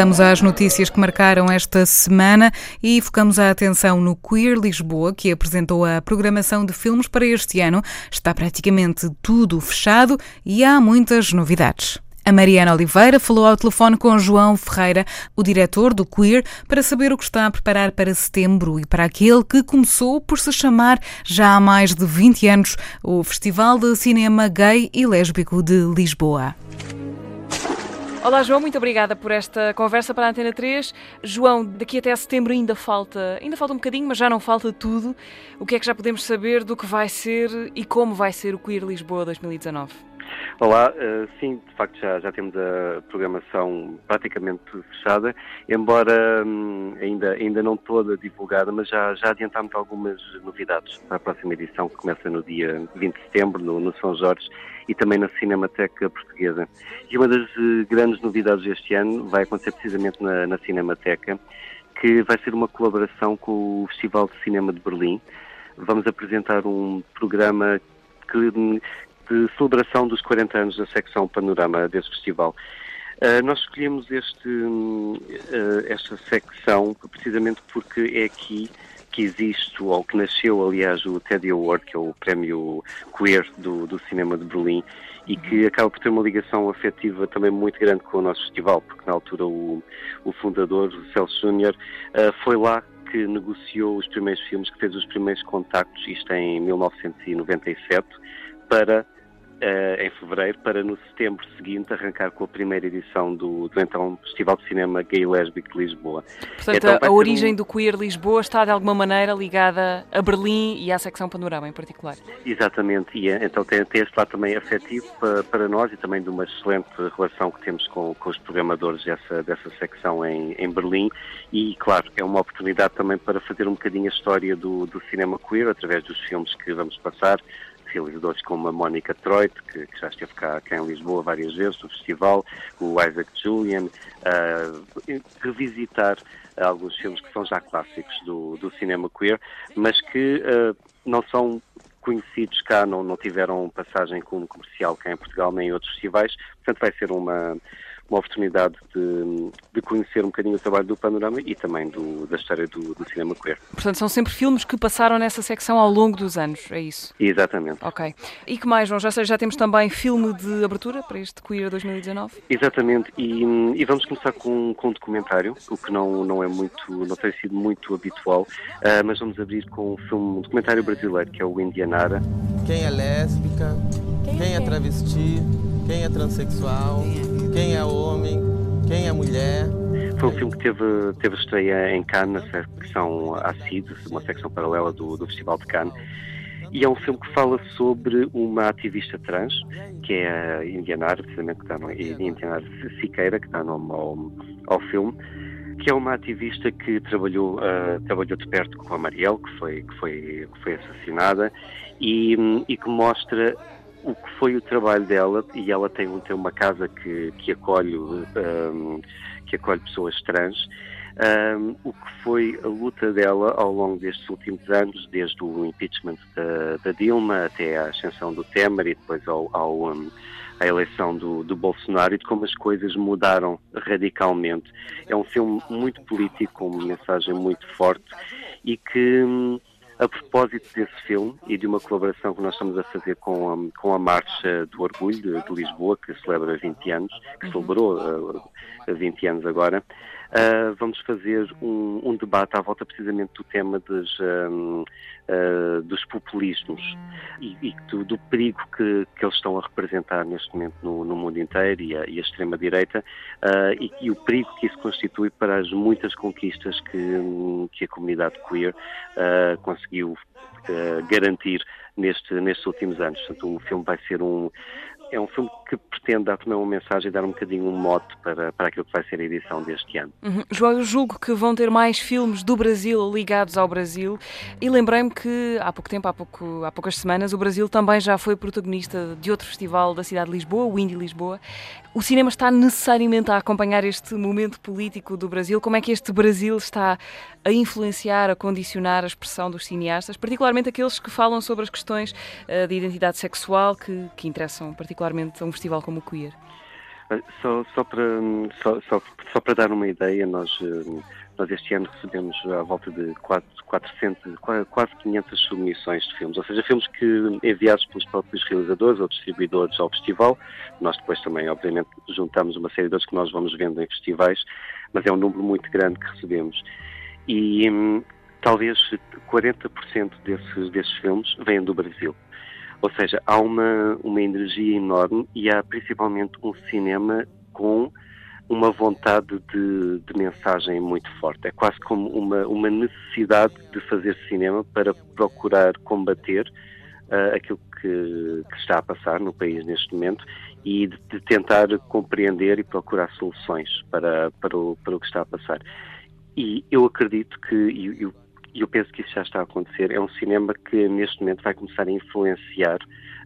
Voltamos às notícias que marcaram esta semana e focamos a atenção no Queer Lisboa, que apresentou a programação de filmes para este ano. Está praticamente tudo fechado e há muitas novidades. A Mariana Oliveira falou ao telefone com João Ferreira, o diretor do Queer, para saber o que está a preparar para setembro e para aquele que começou por se chamar já há mais de 20 anos o Festival de Cinema Gay e Lésbico de Lisboa. Olá, João, muito obrigada por esta conversa para a Antena 3. João, daqui até setembro ainda falta, ainda falta um bocadinho, mas já não falta tudo. O que é que já podemos saber do que vai ser e como vai ser o Queer Lisboa 2019? Olá, uh, sim, de facto já, já temos a programação praticamente fechada, embora hum, ainda, ainda não toda divulgada, mas já, já adiantámos algumas novidades para a próxima edição, que começa no dia 20 de setembro, no, no São Jorge, e também na Cinemateca Portuguesa. E uma das uh, grandes novidades deste ano vai acontecer precisamente na, na Cinemateca, que vai ser uma colaboração com o Festival de Cinema de Berlim. Vamos apresentar um programa que, de celebração dos 40 anos da secção Panorama desse festival. Uh, nós escolhemos este, uh, esta secção precisamente porque é aqui que existe, ou que nasceu, aliás, o Teddy Award, que é o prémio queer do, do cinema de Berlim, e que acaba por ter uma ligação afetiva também muito grande com o nosso festival, porque na altura o, o fundador, o Celso Júnior, uh, foi lá que negociou os primeiros filmes, que fez os primeiros contactos, isto em 1997, para Uh, em fevereiro, para no setembro seguinte arrancar com a primeira edição do, do então Festival de Cinema Gay e Lésbico de Lisboa. Portanto, então, a, a origem um... do Queer Lisboa está de alguma maneira ligada a Berlim e à secção Panorama em particular. Exatamente, e então tem, tem este lado também afetivo para, para, nós e também de uma excelente relação que temos com, com os programadores dessa, dessa secção em, em Berlim e, claro, é uma oportunidade também para fazer um bocadinho a história do, do cinema queer através dos filmes que vamos passar realizadores como a Mónica Troit, que, que, já esteve cá, cá, em Lisboa várias vezes no festival, o Isaac Julian, uh, revisitar alguns filmes que são já clássicos do, do cinema queer, mas que uh, não são conhecidos cá, não, não tiveram passagem como comercial cá em Portugal nem em outros festivais, portanto vai ser uma uma oportunidade de, de, conhecer um bocadinho o trabalho do Panorama e também do, da história do, do, cinema queer. Portanto, são sempre filmes que passaram nessa secção ao longo dos anos, é isso? Exatamente. Ok. E que mais, João? Já, já temos também filme de abertura para este Queer 2019? Exatamente, e, e vamos começar com, com um documentário, o que não, não é muito, não tem sido muito habitual, uh, mas vamos abrir com um filme, um documentário brasileiro, que é o Indianara. Quem é lésbica, quem, quem é travesti, quem é transexual, quem é homem, quem é mulher. foi um filme que teve, teve estreia em Cannes, na secção ACID, uma secção paralela do, do Festival de Cannes. E é um filme que fala sobre uma ativista trans, que é a Indianara, precisamente, que está no, Indianara Siqueira, que dá nome ao, ao filme, que é uma ativista que trabalhou, uh, trabalhou de perto com a Marielle, que foi, que foi, que foi assassinada, e, e que mostra o que foi o trabalho dela, e ela tem, tem uma casa que, que acolhe um, que acolhe pessoas trans, um, o que foi a luta dela ao longo destes últimos anos, desde o impeachment da, da Dilma até a ascensão do Temer e depois ao, ao um, à eleição do, do, Bolsonaro e de como as coisas mudaram radicalmente. É um filme muito político, com uma mensagem muito forte e que hum, a propósito desse filme e de uma colaboração que nós estamos a fazer com a, com a Marcha do Orgulho de, de Lisboa, que celebra 20 anos, que uhum. celebrou uh, 20 anos agora, uh, vamos fazer um, um, debate à volta precisamente do tema dos, um, uh, dos populismos e, e do, do, perigo que, que eles estão a representar neste momento no, no mundo inteiro e a, a extrema-direita uh, e, e, o perigo que isso constitui para as muitas conquistas que, que a comunidade queer conseguiu garantir neste, nestes últimos anos. Portanto, o filme vai ser um, é um filme que pretende dar também uma mensagem e dar um bocadinho um mote para, para aquilo que vai ser a edição deste ano. Uhum. João, eu julgo que vão ter mais filmes do Brasil ligados ao Brasil e lembrei-me que há pouco tempo, há, pouco, há poucas semanas, o Brasil também já foi protagonista de outro festival da cidade de Lisboa, o Indie Lisboa. O cinema está necessariamente a acompanhar este momento político do Brasil. Como é que este Brasil está a influenciar, a condicionar a expressão dos cineastas, particularmente aqueles que falam sobre as questões uh, de identidade sexual que, que interessam particularmente a um festival como o Queer? Só, só, para, só, só, só para dar uma ideia, nós, eh, nós este ano recebemos à volta de 400, quase 500 submissões de filmes, ou seja, filmes que enviados pelos próprios realizadores ou distribuidores ao festival. Nós depois também, obviamente, juntamos uma série de outros que nós vamos vendo em festivais, mas é um número muito grande que recebemos. E hum, talvez 40% desses, desses filmes venham do Brasil. Ou seja, há uma, uma energia enorme e há principalmente um cinema com uma vontade de, de, mensagem muito forte. É quase como uma, uma necessidade de fazer cinema para procurar combater uh, aquilo que, que, está a passar no país neste momento e de, de tentar compreender e procurar soluções para, para, o, para o que está a passar. E eu acredito que, e eu, eu penso que isso já está a acontecer, é um cinema que neste momento vai começar a influenciar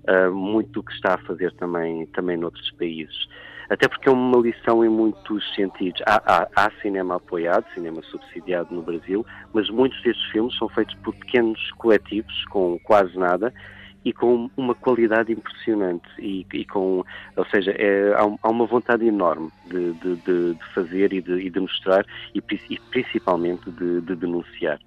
uh, muito do que está a fazer também, também noutros países. Até porque é uma lição em muitos sentidos. Há, há, há, cinema apoiado, cinema subsidiado no Brasil, mas muitos destes filmes são feitos por pequenos coletivos, com quase nada, e com uma qualidade impressionante e, e com, ou seja, é, há, uma vontade enorme de, de, de, de fazer e de, e de mostrar e, e principalmente de, denunciar.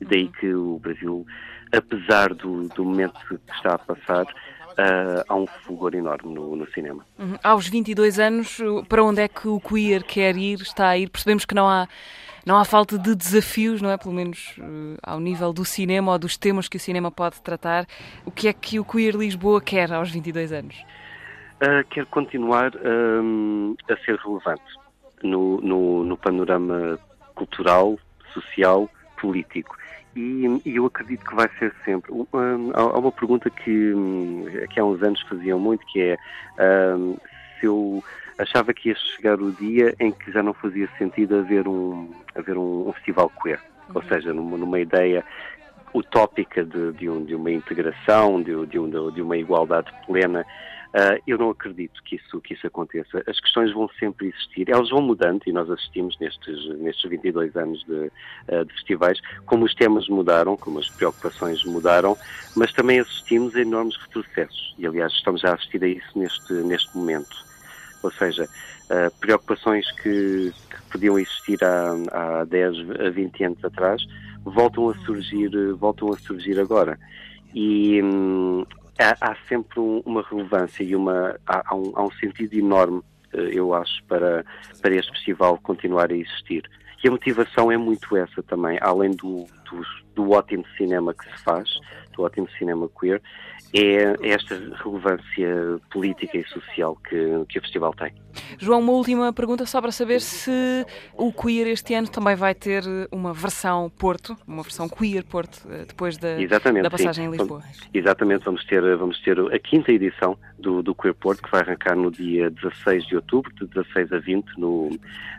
E daí que o Brasil, apesar do, do momento que está a passar, Uh, há um fulgor enorme no, no, cinema. Uhum. Aos 22 anos, para onde é que o queer quer ir, está a ir? Percebemos que não há, não há falta de desafios, não é? Pelo menos uh, ao nível do cinema ou dos temas que o cinema pode tratar. O que é que o Queer Lisboa quer aos 22 anos? Uh, quer continuar a ser relevante no, no, no panorama cultural, social, político. E, e, eu acredito que vai ser sempre. Um, há uma pergunta que, hum, que há uns anos faziam muito, que é um, se eu achava que ia chegar o dia em que já não fazia sentido haver um, haver um, um festival queer. Uhum. Ou seja, numa, numa ideia utópica de, de, um, de uma integração, de, de, um, de uma igualdade plena Uh, eu não acredito que isso, que isso aconteça. As questões vão sempre existir, elas vão mudando e nós assistimos nestes, nestes 22 anos de, uh, de festivais, como os temas mudaram, como as preocupações mudaram, mas também assistimos a enormes retrocessos e, aliás, estamos a assistir a isso neste, neste momento. Ou seja, uh, preocupações que, que, podiam existir há, há 10, a 20 anos atrás voltam a surgir, voltam a surgir agora. E, hum, há, há sempre um, uma relevância e uma, há, há, um, há um sentido enorme, eh, eu acho, para, para este festival continuar a existir. E a motivação é muito essa também, além do, dos, do ótimo cinema que se faz, do ótimo cinema queer, é esta relevância política e social que, que o festival tem. João, uma última pergunta só para saber se o Queer este ano também vai ter uma versão Porto, uma versão Queer Porto, eh, depois da, da passagem sim. em Lisboa. Exatamente, vamos ter, vamos ter a quinta edição do, do Queer Porto, que vai arrancar no dia 16 de outubro, de 16 a 20, no,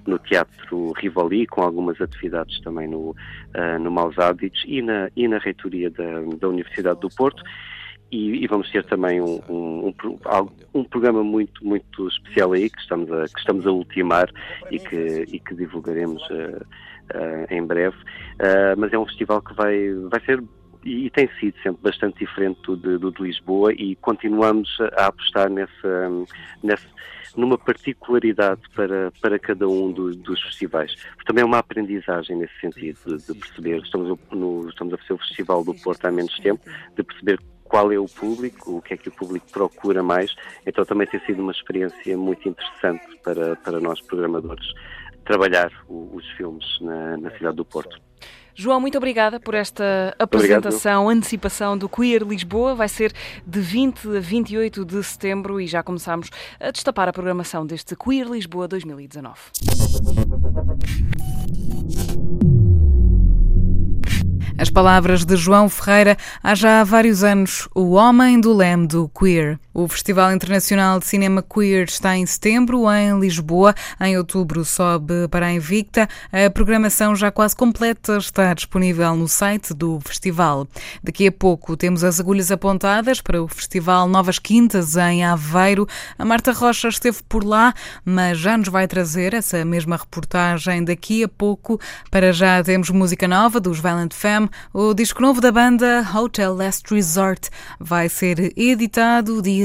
no Teatro Rivoli, com algumas atividades também no, ah, no Hábitos e na, e na reitoria da, da Universidade do Porto. E, e vamos ter também um, um, um um programa muito, muito especial aí que estamos a, que estamos a ultimar e que, e que divulgaremos ah, ah, em breve. Ah, mas é um festival que vai, vai ser e tem sido sempre bastante diferente do de, do de Lisboa e continuamos a apostar nessa, nessa numa particularidade para, para cada um do- dos festivais. Também é uma aprendizagem nesse sentido, de, de perceber, estamos, no, estamos a fazer o Festival do Porto há menos tempo, de perceber qual é o público, o que é que o público procura mais, então também tem sido uma experiência muito interessante para, para nós programadores trabalhar o- os filmes na, na cidade do Porto. João, muito obrigada por esta Obrigado. apresentação, antecipação do Queer Lisboa. Vai ser de 20 a 28 de setembro e já começamos a destapar a programação deste Queer Lisboa 2019. As palavras de João Ferreira há já vários anos, o homem do leme do queer. O Festival Internacional de Cinema Queer está em setembro em Lisboa. Em outubro sobe para a Invicta. A programação já quase completa está disponível no site do festival. Daqui a pouco temos as agulhas apontadas para o Festival Novas Quintas em Aveiro. A Marta Rocha esteve por lá, mas já nos vai trazer essa mesma reportagem daqui a pouco. Para já temos música nova dos Violent Femme. O disco novo da banda Hotel Last Resort vai ser editado dia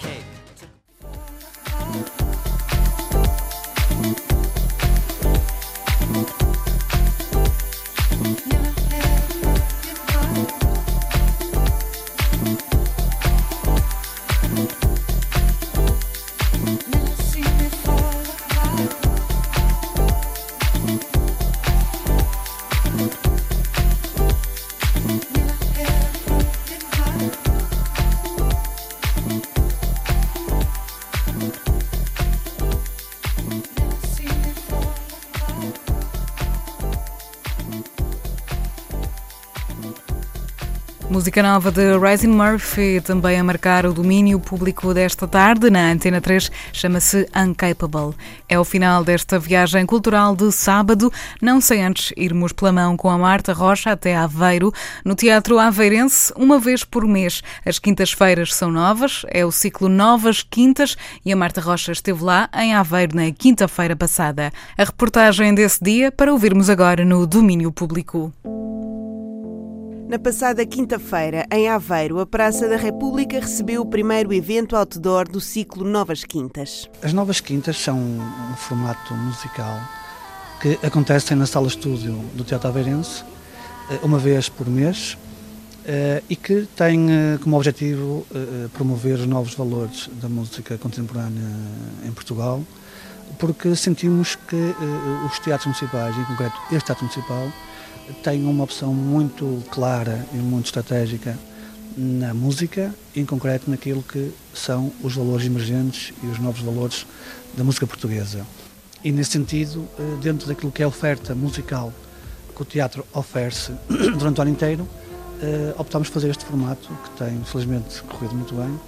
Música nova de Rising Murphy, também a marcar o domínio público desta tarde na Antena 3, chama-se Uncapable. É o final desta viagem cultural de sábado, não sem antes irmos pela mão com a Marta Rocha até Aveiro, no Teatro Aveirense, uma vez por mês. As quintas-feiras são novas, é o ciclo Novas Quintas e a Marta Rocha esteve lá em Aveiro na quinta-feira passada. A reportagem desse dia para ouvirmos agora no domínio público. Na passada quinta-feira, em Aveiro, a Praça da República recebeu o primeiro evento outdoor do ciclo Novas Quintas. As Novas Quintas são um formato musical que acontecem na sala estúdio do Teatro Aveirense, eh, uma vez por mês, eh, e que tem eh, como objetivo promover os novos valores da música contemporânea em Portugal, porque sentimos que os teatros municipais, em concreto este Teatro Municipal, tem uma opção muito clara e muito estratégica na música, em concreto naquilo que são os valores emergentes e os novos valores da música portuguesa. E nesse sentido, eh, dentro daquilo que é a oferta musical que o teatro oferece durante o ano inteiro, eh, optámos por fazer este formato, que tem felizmente corrido muito bem,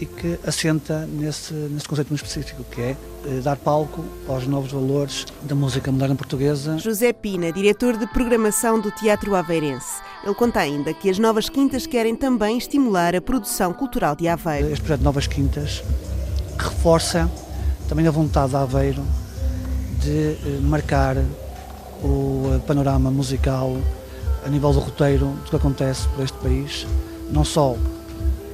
e que assenta nesse, nesse conceito muito específico, que é dar palco aos novos valores da música moderna portuguesa. José Pina, diretor de programação do Teatro Aveirense. Ele conta ainda que as Novas Quintas querem também estimular a produção cultural de Aveiro. Este projeto Novas Quintas reforça também a vontade de Aveiro de eh, marcar o eh, panorama musical a nível do roteiro do que acontece por este país, não só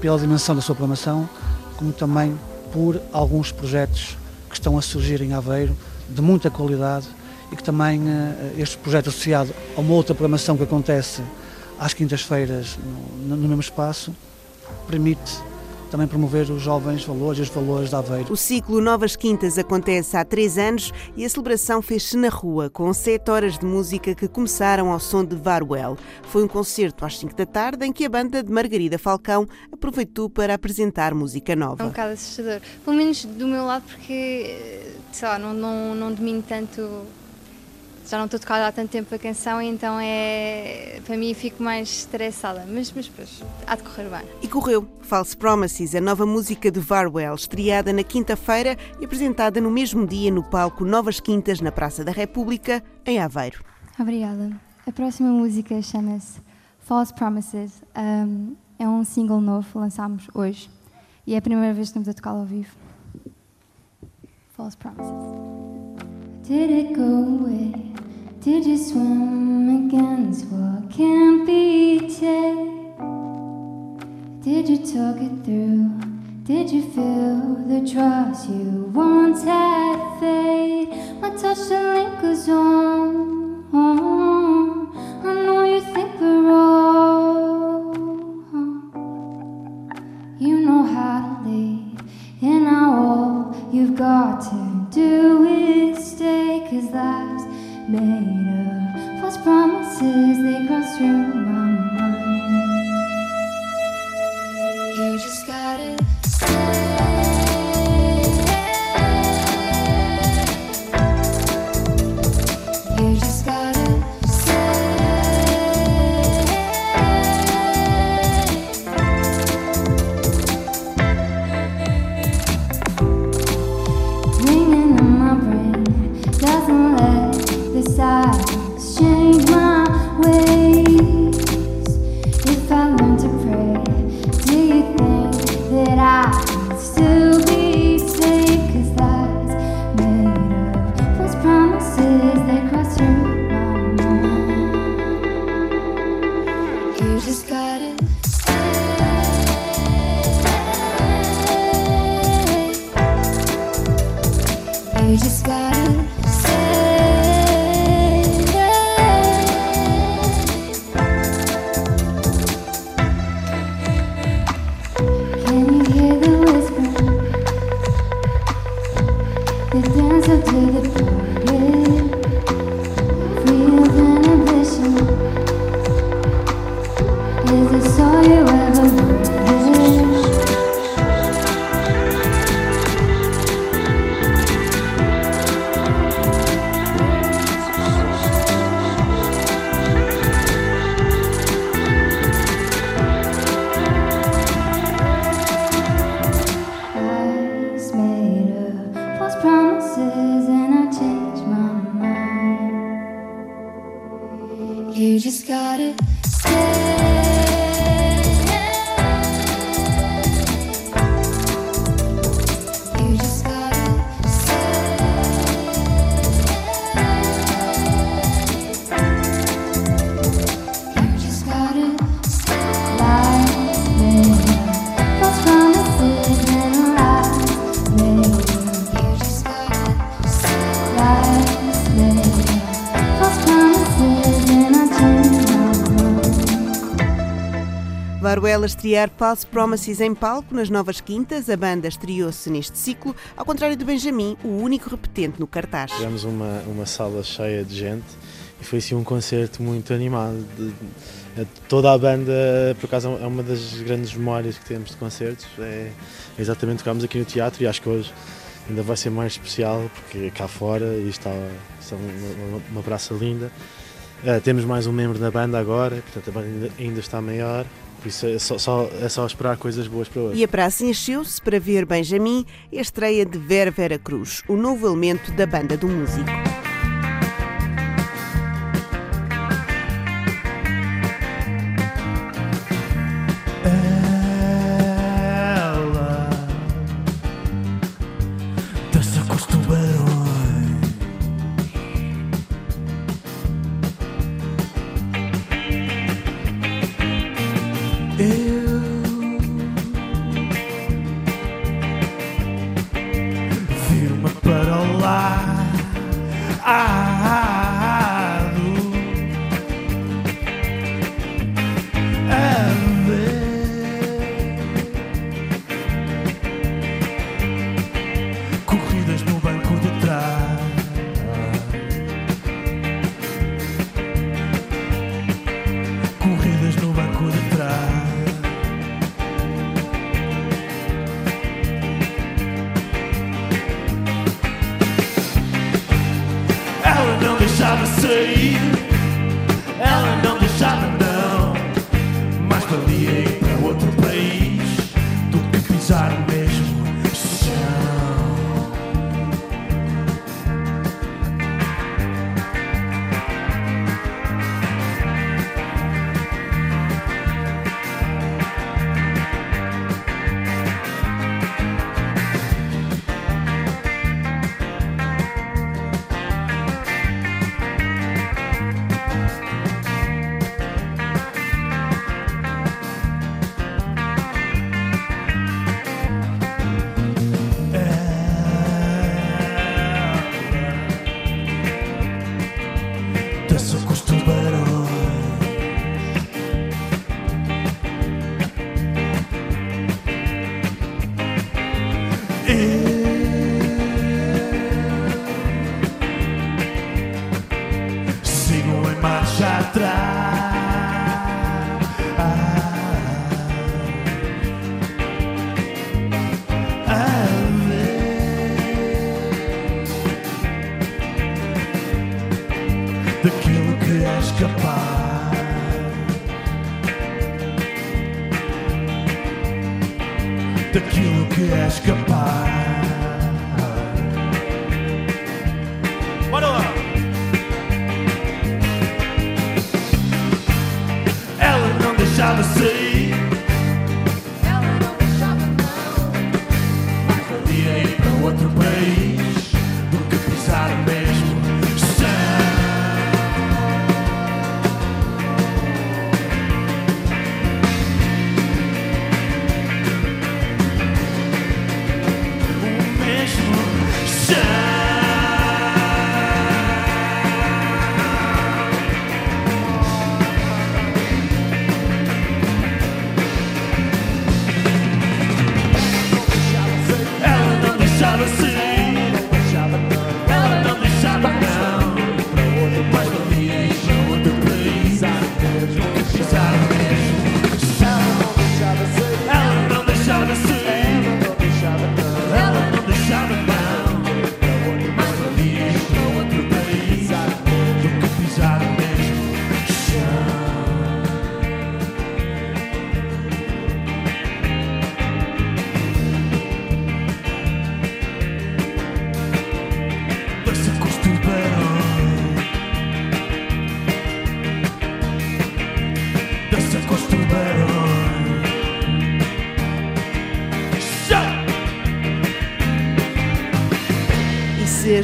pela dimensão da sua programação, como também por alguns projetos que estão a surgir em Aveiro de muita qualidade e que também eh, este projeto associado a uma outra programação que acontece às quintas-feiras no, no mesmo espaço, permite também promover os jovens valores e os valores da Aveiro. O ciclo Novas Quintas acontece há três anos e a celebração fez-se na rua, com sete horas de música que começaram ao som de Varwell. Foi um concerto às cinco da tarde em que a banda de Margarida Falcão aproveitou para apresentar música nova. É um bocado assustador, pelo menos do meu lado, porque sei lá, não, não, não domino tanto já não estou tocada há tanto tempo a canção então é para mim fico mais estressada, mas, mas depois há de correr bem. E correu. False Promises, a nova música de Varwell, estreada na quinta-feira e apresentada no mesmo dia no palco Novas Quintas, na Praça da República, em Aveiro. Obrigada. A próxima música chama-se False Promises. Um, é um single novo, lançámos hoje e é a primeira vez que estamos a tocá-lo ao vivo. False Promises. Did it go away? Did you swim against what can't be tamed? Did you talk it through? Did you feel the trust you once had fade? My touch still lingers on. I know you think we're wrong. You know how to leave, and now all you've got to do is. Cause life's made of false promises, they cross through my mind. Mind. Varwell a estrear False Promises em palco nas Novas Quintas. A banda estreou-se neste ciclo, ao contrário do Benjamin, o único repetente no cartaz. Tivemos uma, uma sala cheia de gente e foi assim um concerto muito animado. De- de- toda a banda, por acaso, é uma das grandes memórias que temos de concertos. É exatamente tocámos aqui no teatro e acho que hoje ainda vai ser mais especial porque cá fora e está, está uma, uma- uma praça linda. Eh, temos mais um membro da banda agora, portanto a banda ainda, ainda está maior. Por isso é só, só- é só esperar coisas boas para hoje. E a praça encheu-se para ver Benjamin e a estreia de Vera Vera Cruz, o novo elemento da banda do músico.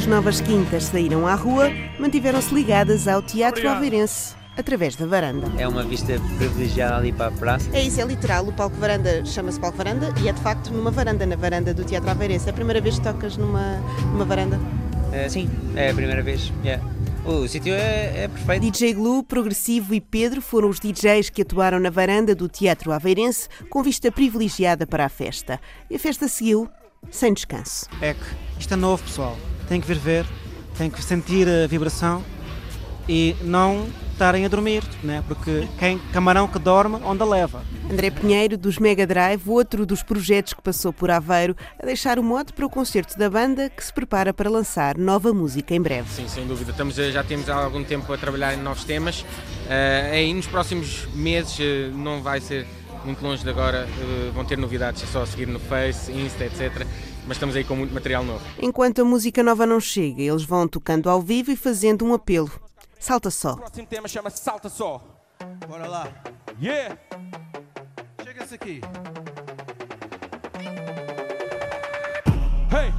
As novas quintas saíram à rua, mantiveram-se ligadas ao Teatro Aveirense através da varanda. É uma vista privilegiada ali para a praça. É isso, é literal. O palco varanda chama-se palco varanda e é de facto numa varanda, na varanda do Teatro Aveirense. É a primeira vez que tocas numa, numa varanda? Eh, sim, é a primeira vez. yeah. O sítio é, é perfeito. DJ Glue, Progressivo e Pedro foram os DJs que atuaram na varanda do Teatro Aveirense com vista privilegiada para a festa. E a festa seguiu sem descanso. É que isto é novo, pessoal. Tem que vir ver, tem que sentir a vibração e não estarem a dormir, né? porque quem camarão que dorme, onda leva. André Pinheiro, dos Mega Drive, outro dos projetos que passou por Aveiro, a deixar o mote para o concerto da banda que se prepara para lançar nova música em breve. Sim, sem dúvida. Estamos, a- já temos há algum tempo a trabalhar em novos temas. Eh, aí nos próximos meses eh, não vai ser muito longe de agora. eh, vão ter novidades, é só seguir no Face, Insta, etc. Mas estamos aí com muito material novo. Enquanto a música nova não chega, eles vão tocando ao vivo e fazendo um apelo. Salta só. O próximo tema chama-se Salta Só. Bora lá. Yeah! Chega esse aqui. Hey,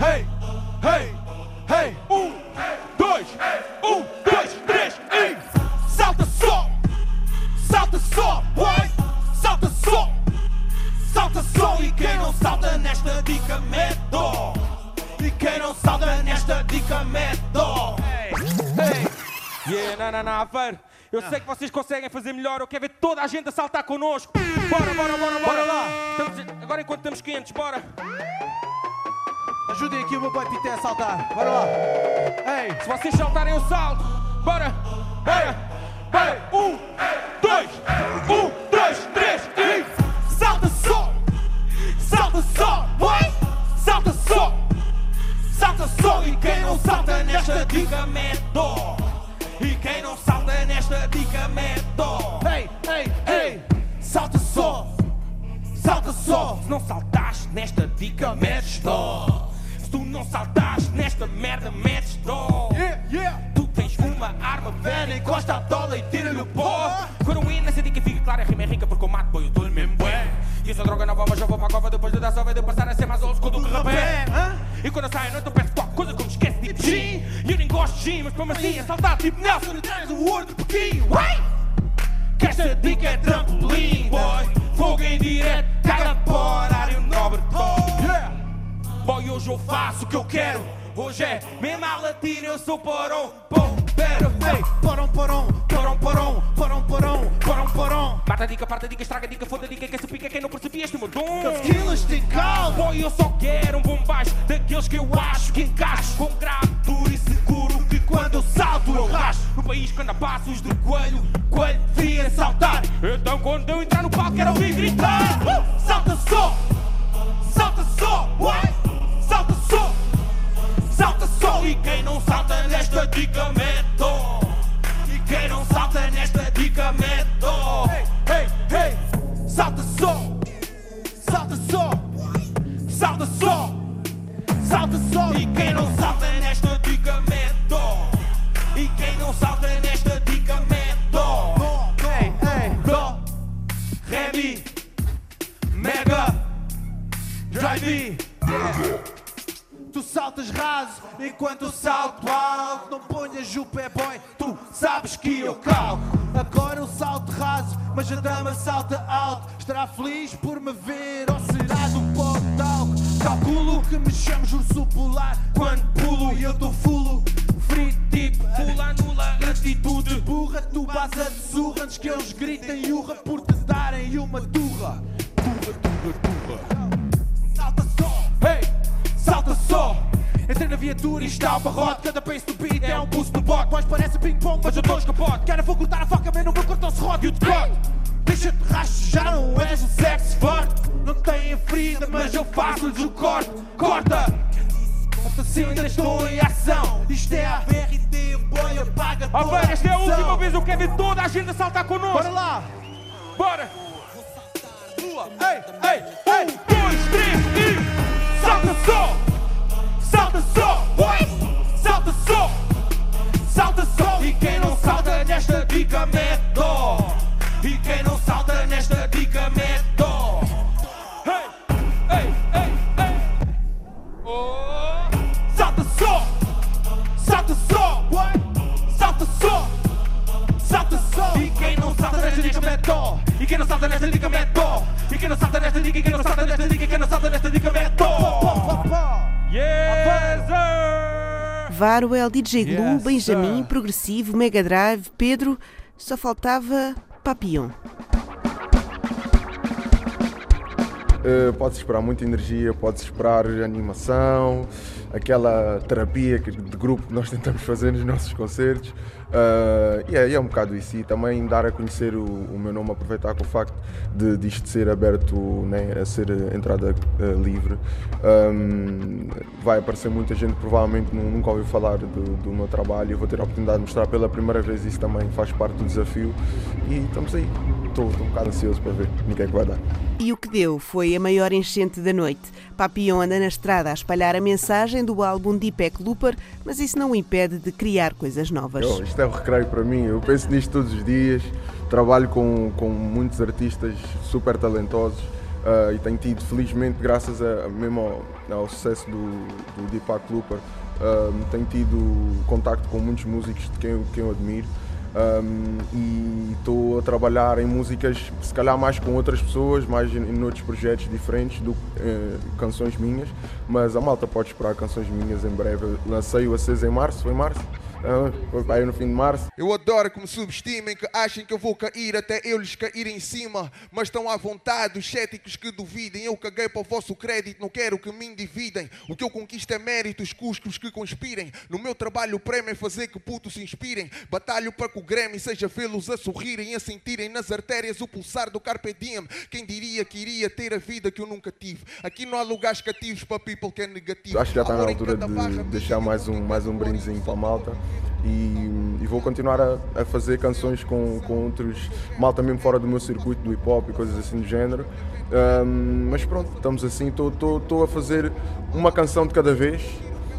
hey, hey, hey. Um, dois, um, dois, três e salta só, salta só, boy, salta só, salta só e quem não salta nesta dica mete dó. E quem não salta nesta dica mete dó. Hey, yeah, não, não, não, Aveiro. Eu sei que vocês conseguem fazer melhor. Eu quero ver toda a gente a saltar connosco. Bora, bora, bora, bora. Bora lá. Estamos- agora enquanto estamos quentes, bora. Ajudem aqui o meu boy Pité a saltar. Bora lá. Ei. Se vocês saltarem, eu salto. Bora, bora, bora. Um, dois, um, dois, três e salta só, salta só, boy, salta só, salta só e quem não salta nesta dica mete dó. E quem não salta nesta dica mete dó. Ei, ei, ei, salta só, salta só. Se não saltaste nesta dica, metes dó. Se tu não saltaste nesta merda, metes dó. Tu tens uma arma velha, encosta a tola e tira-lhe o pó. Quando o nessa dica fica clara, a rima é rica porque eu mato, boi, eu dou-lhe mesmo E essa droga nova, mas eu vou para a cova depois de dar só, vai de passar a ser mais old school do que rapé. E quando eu saio à noite eu peço qualquer coisa como esquece tipo gin. E eu nem gosto de gin, mas para assim, saltar tipo Nelson atrás do ouro de Pequim. Uai! Que esta dica é trampolim, boy. Fogo em direto, o horário nobre. Oh, yeah! Boy, hoje eu faço o que eu quero. Hoje é mesmo a latir, eu sou porão. Pom, pero, ei, porão, porão, porão, porão, porão, porão, porão, porão. Mata a dica, parta dica, estraga a dica, foda dica, quem se pica, quem não percebia este meu dom. Quilos têm calma. Boy, eu só quero um bom baixo, daqueles que eu acho que encaixo. Com grave, duro e seguro, que quando eu salto eu racho. No país que anda passos do coelho, coelho devia saltar. Então quando eu entrar no palco quero ouvir gritar. Uh! Salta só, salta só, uai, salta só. Salta só e quem não salta nesta dica E quem não salta nesta dica Hey, hey, hey, salta só. Salta só. Salta só. Salta só. E quem não salta nesta dica E quem não salta nesta dica meto. Hey, hey, dó Ré, mi Mega. Drive Tu saltas raso enquanto salto alto. Não ponhas o pé boy, tu sabes que eu calco. Agora eu salto raso, mas a dama salta alto. Estará feliz por me ver ou será do pó de? Calculo que me chamas urso polar quando pulo e eu dou fulo. Free tipo pula nula atitude burra. Tu vas a surra antes que eles gritem urra por te darem uma turra. Turra, turra, turra. Salta só. Entrei na viatura e está o barrote. Cada pace do beat é um boost no bote. Mas parece ping-pong, mas eu dou escapote. Quero vou cortar a faca, mas não vou cortar o serrote. E o decote. Deixa-te já não és um sexo forte. Não tem ferida, mas eu faço-lhes o corte. Corta! Assassino, ainda estou em ação. Isto é a BRT, o boy apaga toda velho, esta é a última vez, eu quero ver toda a gente a saltar connosco. Bora lá! Bora! Ei, ei, ei! Um, dois, três e... Salta só! Salta só! Salta só! Salta só! E quem não salta nesta dica mete dó! E quem não salta nesta dica mete dó! Ei, ei, ei! Oh! Salta só! Salta só! Salta só! Salta só! E quem não salta nesta dica mete dó! e que é não salta de este ligamento, e que é não salta nesta este liga, y que é no salta nesta este liga, y que no salta de este ligamento. Yes, sir. Varwell, DJ Glue, yes, Benjamin, Progressivo, Mega Drive, Pedro, só faltava Papillon. Eh, uh, pode-se esperar muita energia, pode-se esperar animação, aquela terapia de grupo que nós tentamos fazer nos nossos concertos, Uh, e é, e é um bocado isso. E também dar a conhecer o, o meu nome, aproveitar com o facto de, de isto ser aberto, né, a ser entrada uh, livre. Um, vai aparecer muita gente provavelmente nu- nunca ouviu falar do, do meu trabalho. Eu vou ter a oportunidade de mostrar pela primeira vez isso também faz parte do desafio. E estamos aí. Estou estou um bocado ansioso para ver no que é que vai dar. E o que deu foi a maior enchente da noite. Papillon anda na estrada a espalhar a mensagem do álbum Deepak Looper, mas isso não o impede de criar coisas novas. Eu, isto é um recreio para mim, eu penso nisto todos os dias, trabalho com, com muitos artistas super talentosos ah, e tenho tido, felizmente, graças a, mesmo ao, ao sucesso do, do Deepak Looper, ah, tenho tido contacto com muitos músicos de quem, quem eu admiro. Um, e estou a trabalhar em músicas, se calhar mais com outras pessoas, mais em, em outros projetos diferentes do que eh, canções minhas, mas a malta pode esperar canções minhas em breve. Lancei o Acesa em março, foi em março? Foi aí no fim de março. Eu adoro que me subestimem, que achem que eu vou cair até eu lhes cair em cima. Mas estão à vontade, os céticos que duvidem. Eu caguei para o vosso crédito, não quero que me endividem. O que eu conquisto é mérito, os cuscos que conspirem. No meu trabalho, o prémio é fazer que putos se inspirem. Batalho para que o Grêmio seja vê-los a sorrirem, a sentirem nas artérias o pulsar do Carpe Diem. Quem diria que iria ter a vida que eu nunca tive? Aqui não há lugares cativos para people que é negativo. Acho que já está na altura de deixar mais um, mais um brindezinho para a malta. E, e vou continuar a, a fazer canções com, com outros malta mesmo fora do meu circuito do hip hop e coisas assim do género. Ahm, mas pronto, estamos assim, estou a fazer uma canção de cada vez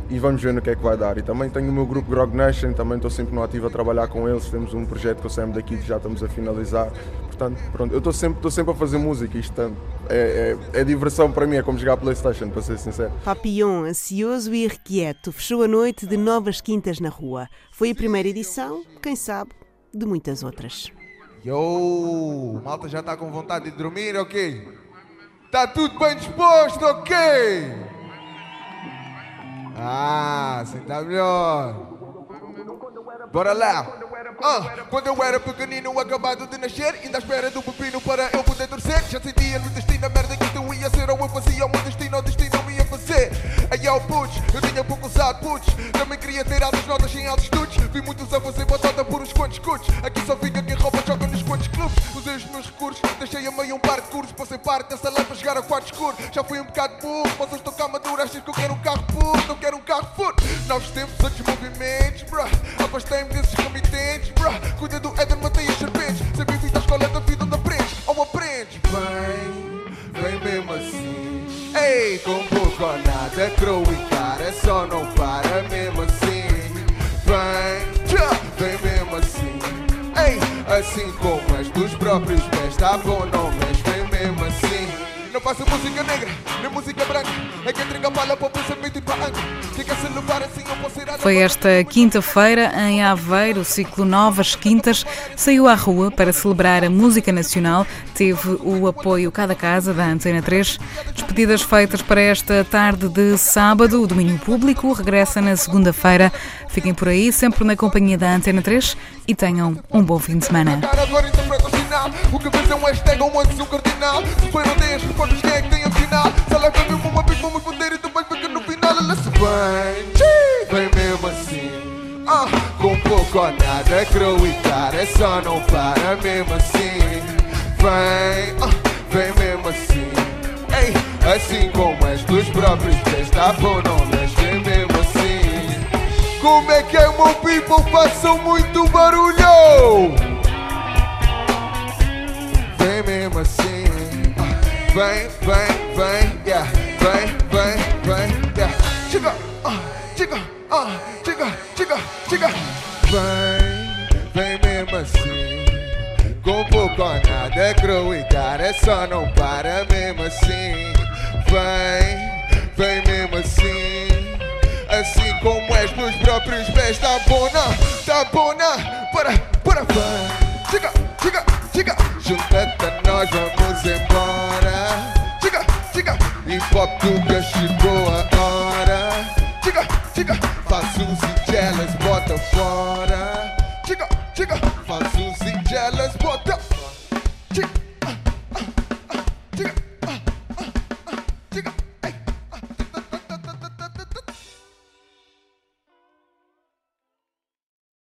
e vamos ver no que é que vai dar. E também tenho o meu grupo Grog Nation, também estou sempre no ativo a trabalhar com eles. Temos um projeto que eu saímos daqui já estamos a finalizar. Portanto, pronto, eu estou sempre, estou sempre a fazer música. Isto é, é, é diversão para mim, é como jogar Playstation, para ser sincero. Papillon, ansioso e irrequieto, fechou a noite de novas quintas na rua. Foi a primeira edição, quem sabe, de muitas outras. Yo, malta já está com vontade de dormir, ok? Está tudo bem disposto, ok? Ah, você tá melhor. Bora lá. Ah, quando eu era pequenino, acabado de nascer, ainda à espera do pepino para eu poder torcer. Já sentia no destino a merda que isto ia ser, ou eu fazia o meu destino, o destino ia fazer. Aí ao putz, eu tinha pouco usado putz, também queria ter altas notas em altos estudos. Vi muitos a fazer batata por uns quantos cuts. Aqui só fica quem rouba, joga nos quantos clubes. Usei os meus recursos, deixei a meio um par de cursos, passei parte dessa lei para chegar a quarto escuro. Já fui um bocado burro, mas hoje estou cá maduro, achas que eu quero um carro puro, não quero um carro furo. Novos tempos, outros movimentos, bruh. Afastei-me desses comitentes, bruh. Cuida do Éden, matei as serpentes. Sempre fiz a escola da vida onde aprendes, ou aprendes. Vem, vem mesmo assim. Ei, com pouco ou nada, crow e cara, só não para mesmo assim. Vem, vem mesmo assim. Ei, assim como és dos próprios pés, tá bom, não mexe, vem mesmo assim. Não faço música negra, nem música branca. É que entrega bala para o pensamento e ir a Foi esta quinta-feira, em Aveiro, o ciclo Novas Quintas saiu à rua para celebrar a música nacional. Teve o apoio Cada Casa da Antena 3. Despedidas feitas para esta tarde de sábado. O domínio público regressa na segunda-feira. Fiquem por aí, sempre na companhia da Antena 3 e tenham um bom fim de semana. O que vês é um hashtag ou antes um cardinal. Se foi aldeias, recordas quem é que tem. Se ela uma vez, vamos poder se vem, mesmo assim. Ah, com pouco ou nada, crow e cara, só não para mesmo assim. Vem, ah, vem mesmo assim. Ei, assim como és dos próprios pés, tá bom, não mexe, vem mesmo assim. Como é que é, meu people? Façam muito barulho! Vem mesmo assim. Vem, vem, vem, yeah. Vem, vem, vem, diga, ah, diga, diga, diga. Vem, vem mesmo assim. Com pouco nada é cru e cara, é só não para mesmo assim. Vem, vem mesmo assim. Assim como és nos próprios pés, tá bona, tá bona. Para, para, vem. Diga, diga, diga. Junta-te, nós vamos embora. Diga, diga. E pop, tu chegou a hora.